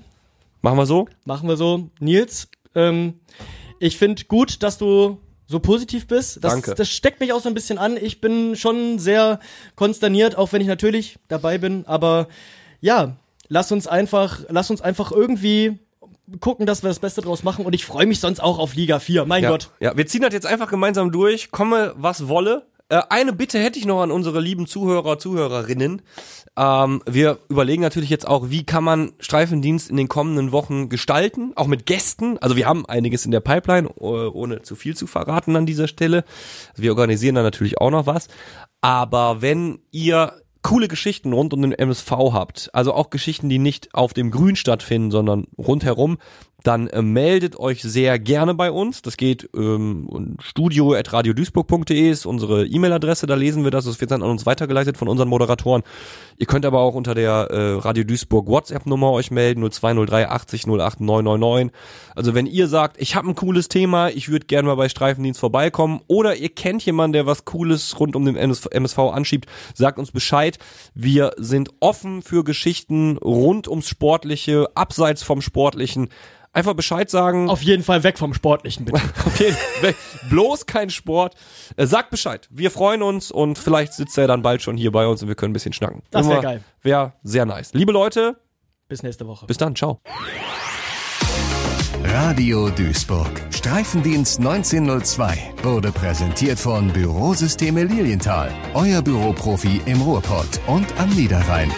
Machen wir so? Machen wir so. Nils, ähm, ich finde gut, dass du so positiv bist. Das, Danke. das steckt mich auch so ein bisschen an. Ich bin schon sehr konsterniert, auch wenn ich natürlich dabei bin. Aber ja, lass uns einfach, lass uns einfach irgendwie gucken, dass wir das Beste draus machen. Und ich freue mich sonst auch auf Liga 4. Mein Ja, Gott. ja, wir ziehen das jetzt einfach gemeinsam durch. Komme, was wolle. Äh, eine Bitte hätte ich noch an unsere lieben Zuhörer, Zuhörerinnen. Ähm, wir überlegen natürlich jetzt auch, wie kann man Streifendienst in den kommenden Wochen gestalten, auch mit Gästen. Also wir haben einiges in der Pipeline, äh, ohne zu viel zu verraten an dieser Stelle. Wir organisieren da natürlich auch noch was. Aber wenn ihr coole Geschichten rund um den MSV habt, also auch Geschichten, die nicht auf dem Grün stattfinden, sondern rundherum, dann äh, meldet euch sehr gerne bei uns. Das geht ähm, studio.radioduisburg.de ist unsere E-Mail-Adresse, da lesen wir das. Das wird dann an uns weitergeleitet von unseren Moderatoren. Ihr könnt aber auch unter der äh, Radio Duisburg WhatsApp-Nummer euch melden, 0203 80 08 999. Also wenn ihr sagt, ich habe ein cooles Thema, ich würde gerne mal bei Streifendienst vorbeikommen oder ihr kennt jemanden, der was Cooles rund um den MS MSV anschiebt, sagt uns Bescheid. Wir sind offen für Geschichten rund ums Sportliche, abseits vom Sportlichen. Einfach Bescheid sagen. Auf jeden Fall weg vom Sportlichen, bitte. Auf jeden Fall. Bloß kein Sport. Äh, sagt Bescheid. Wir freuen uns und vielleicht sitzt er dann bald schon hier bei uns und wir können ein bisschen schnacken. Das wär geil. Wäre sehr nice. Liebe Leute, Bis nächste Woche. bis dann. Ciao. Radio Duisburg. Streifendienst 1902 wurde präsentiert von Bürosysteme Lilienthal. Euer Büroprofi im Ruhrpott und am Niederrhein.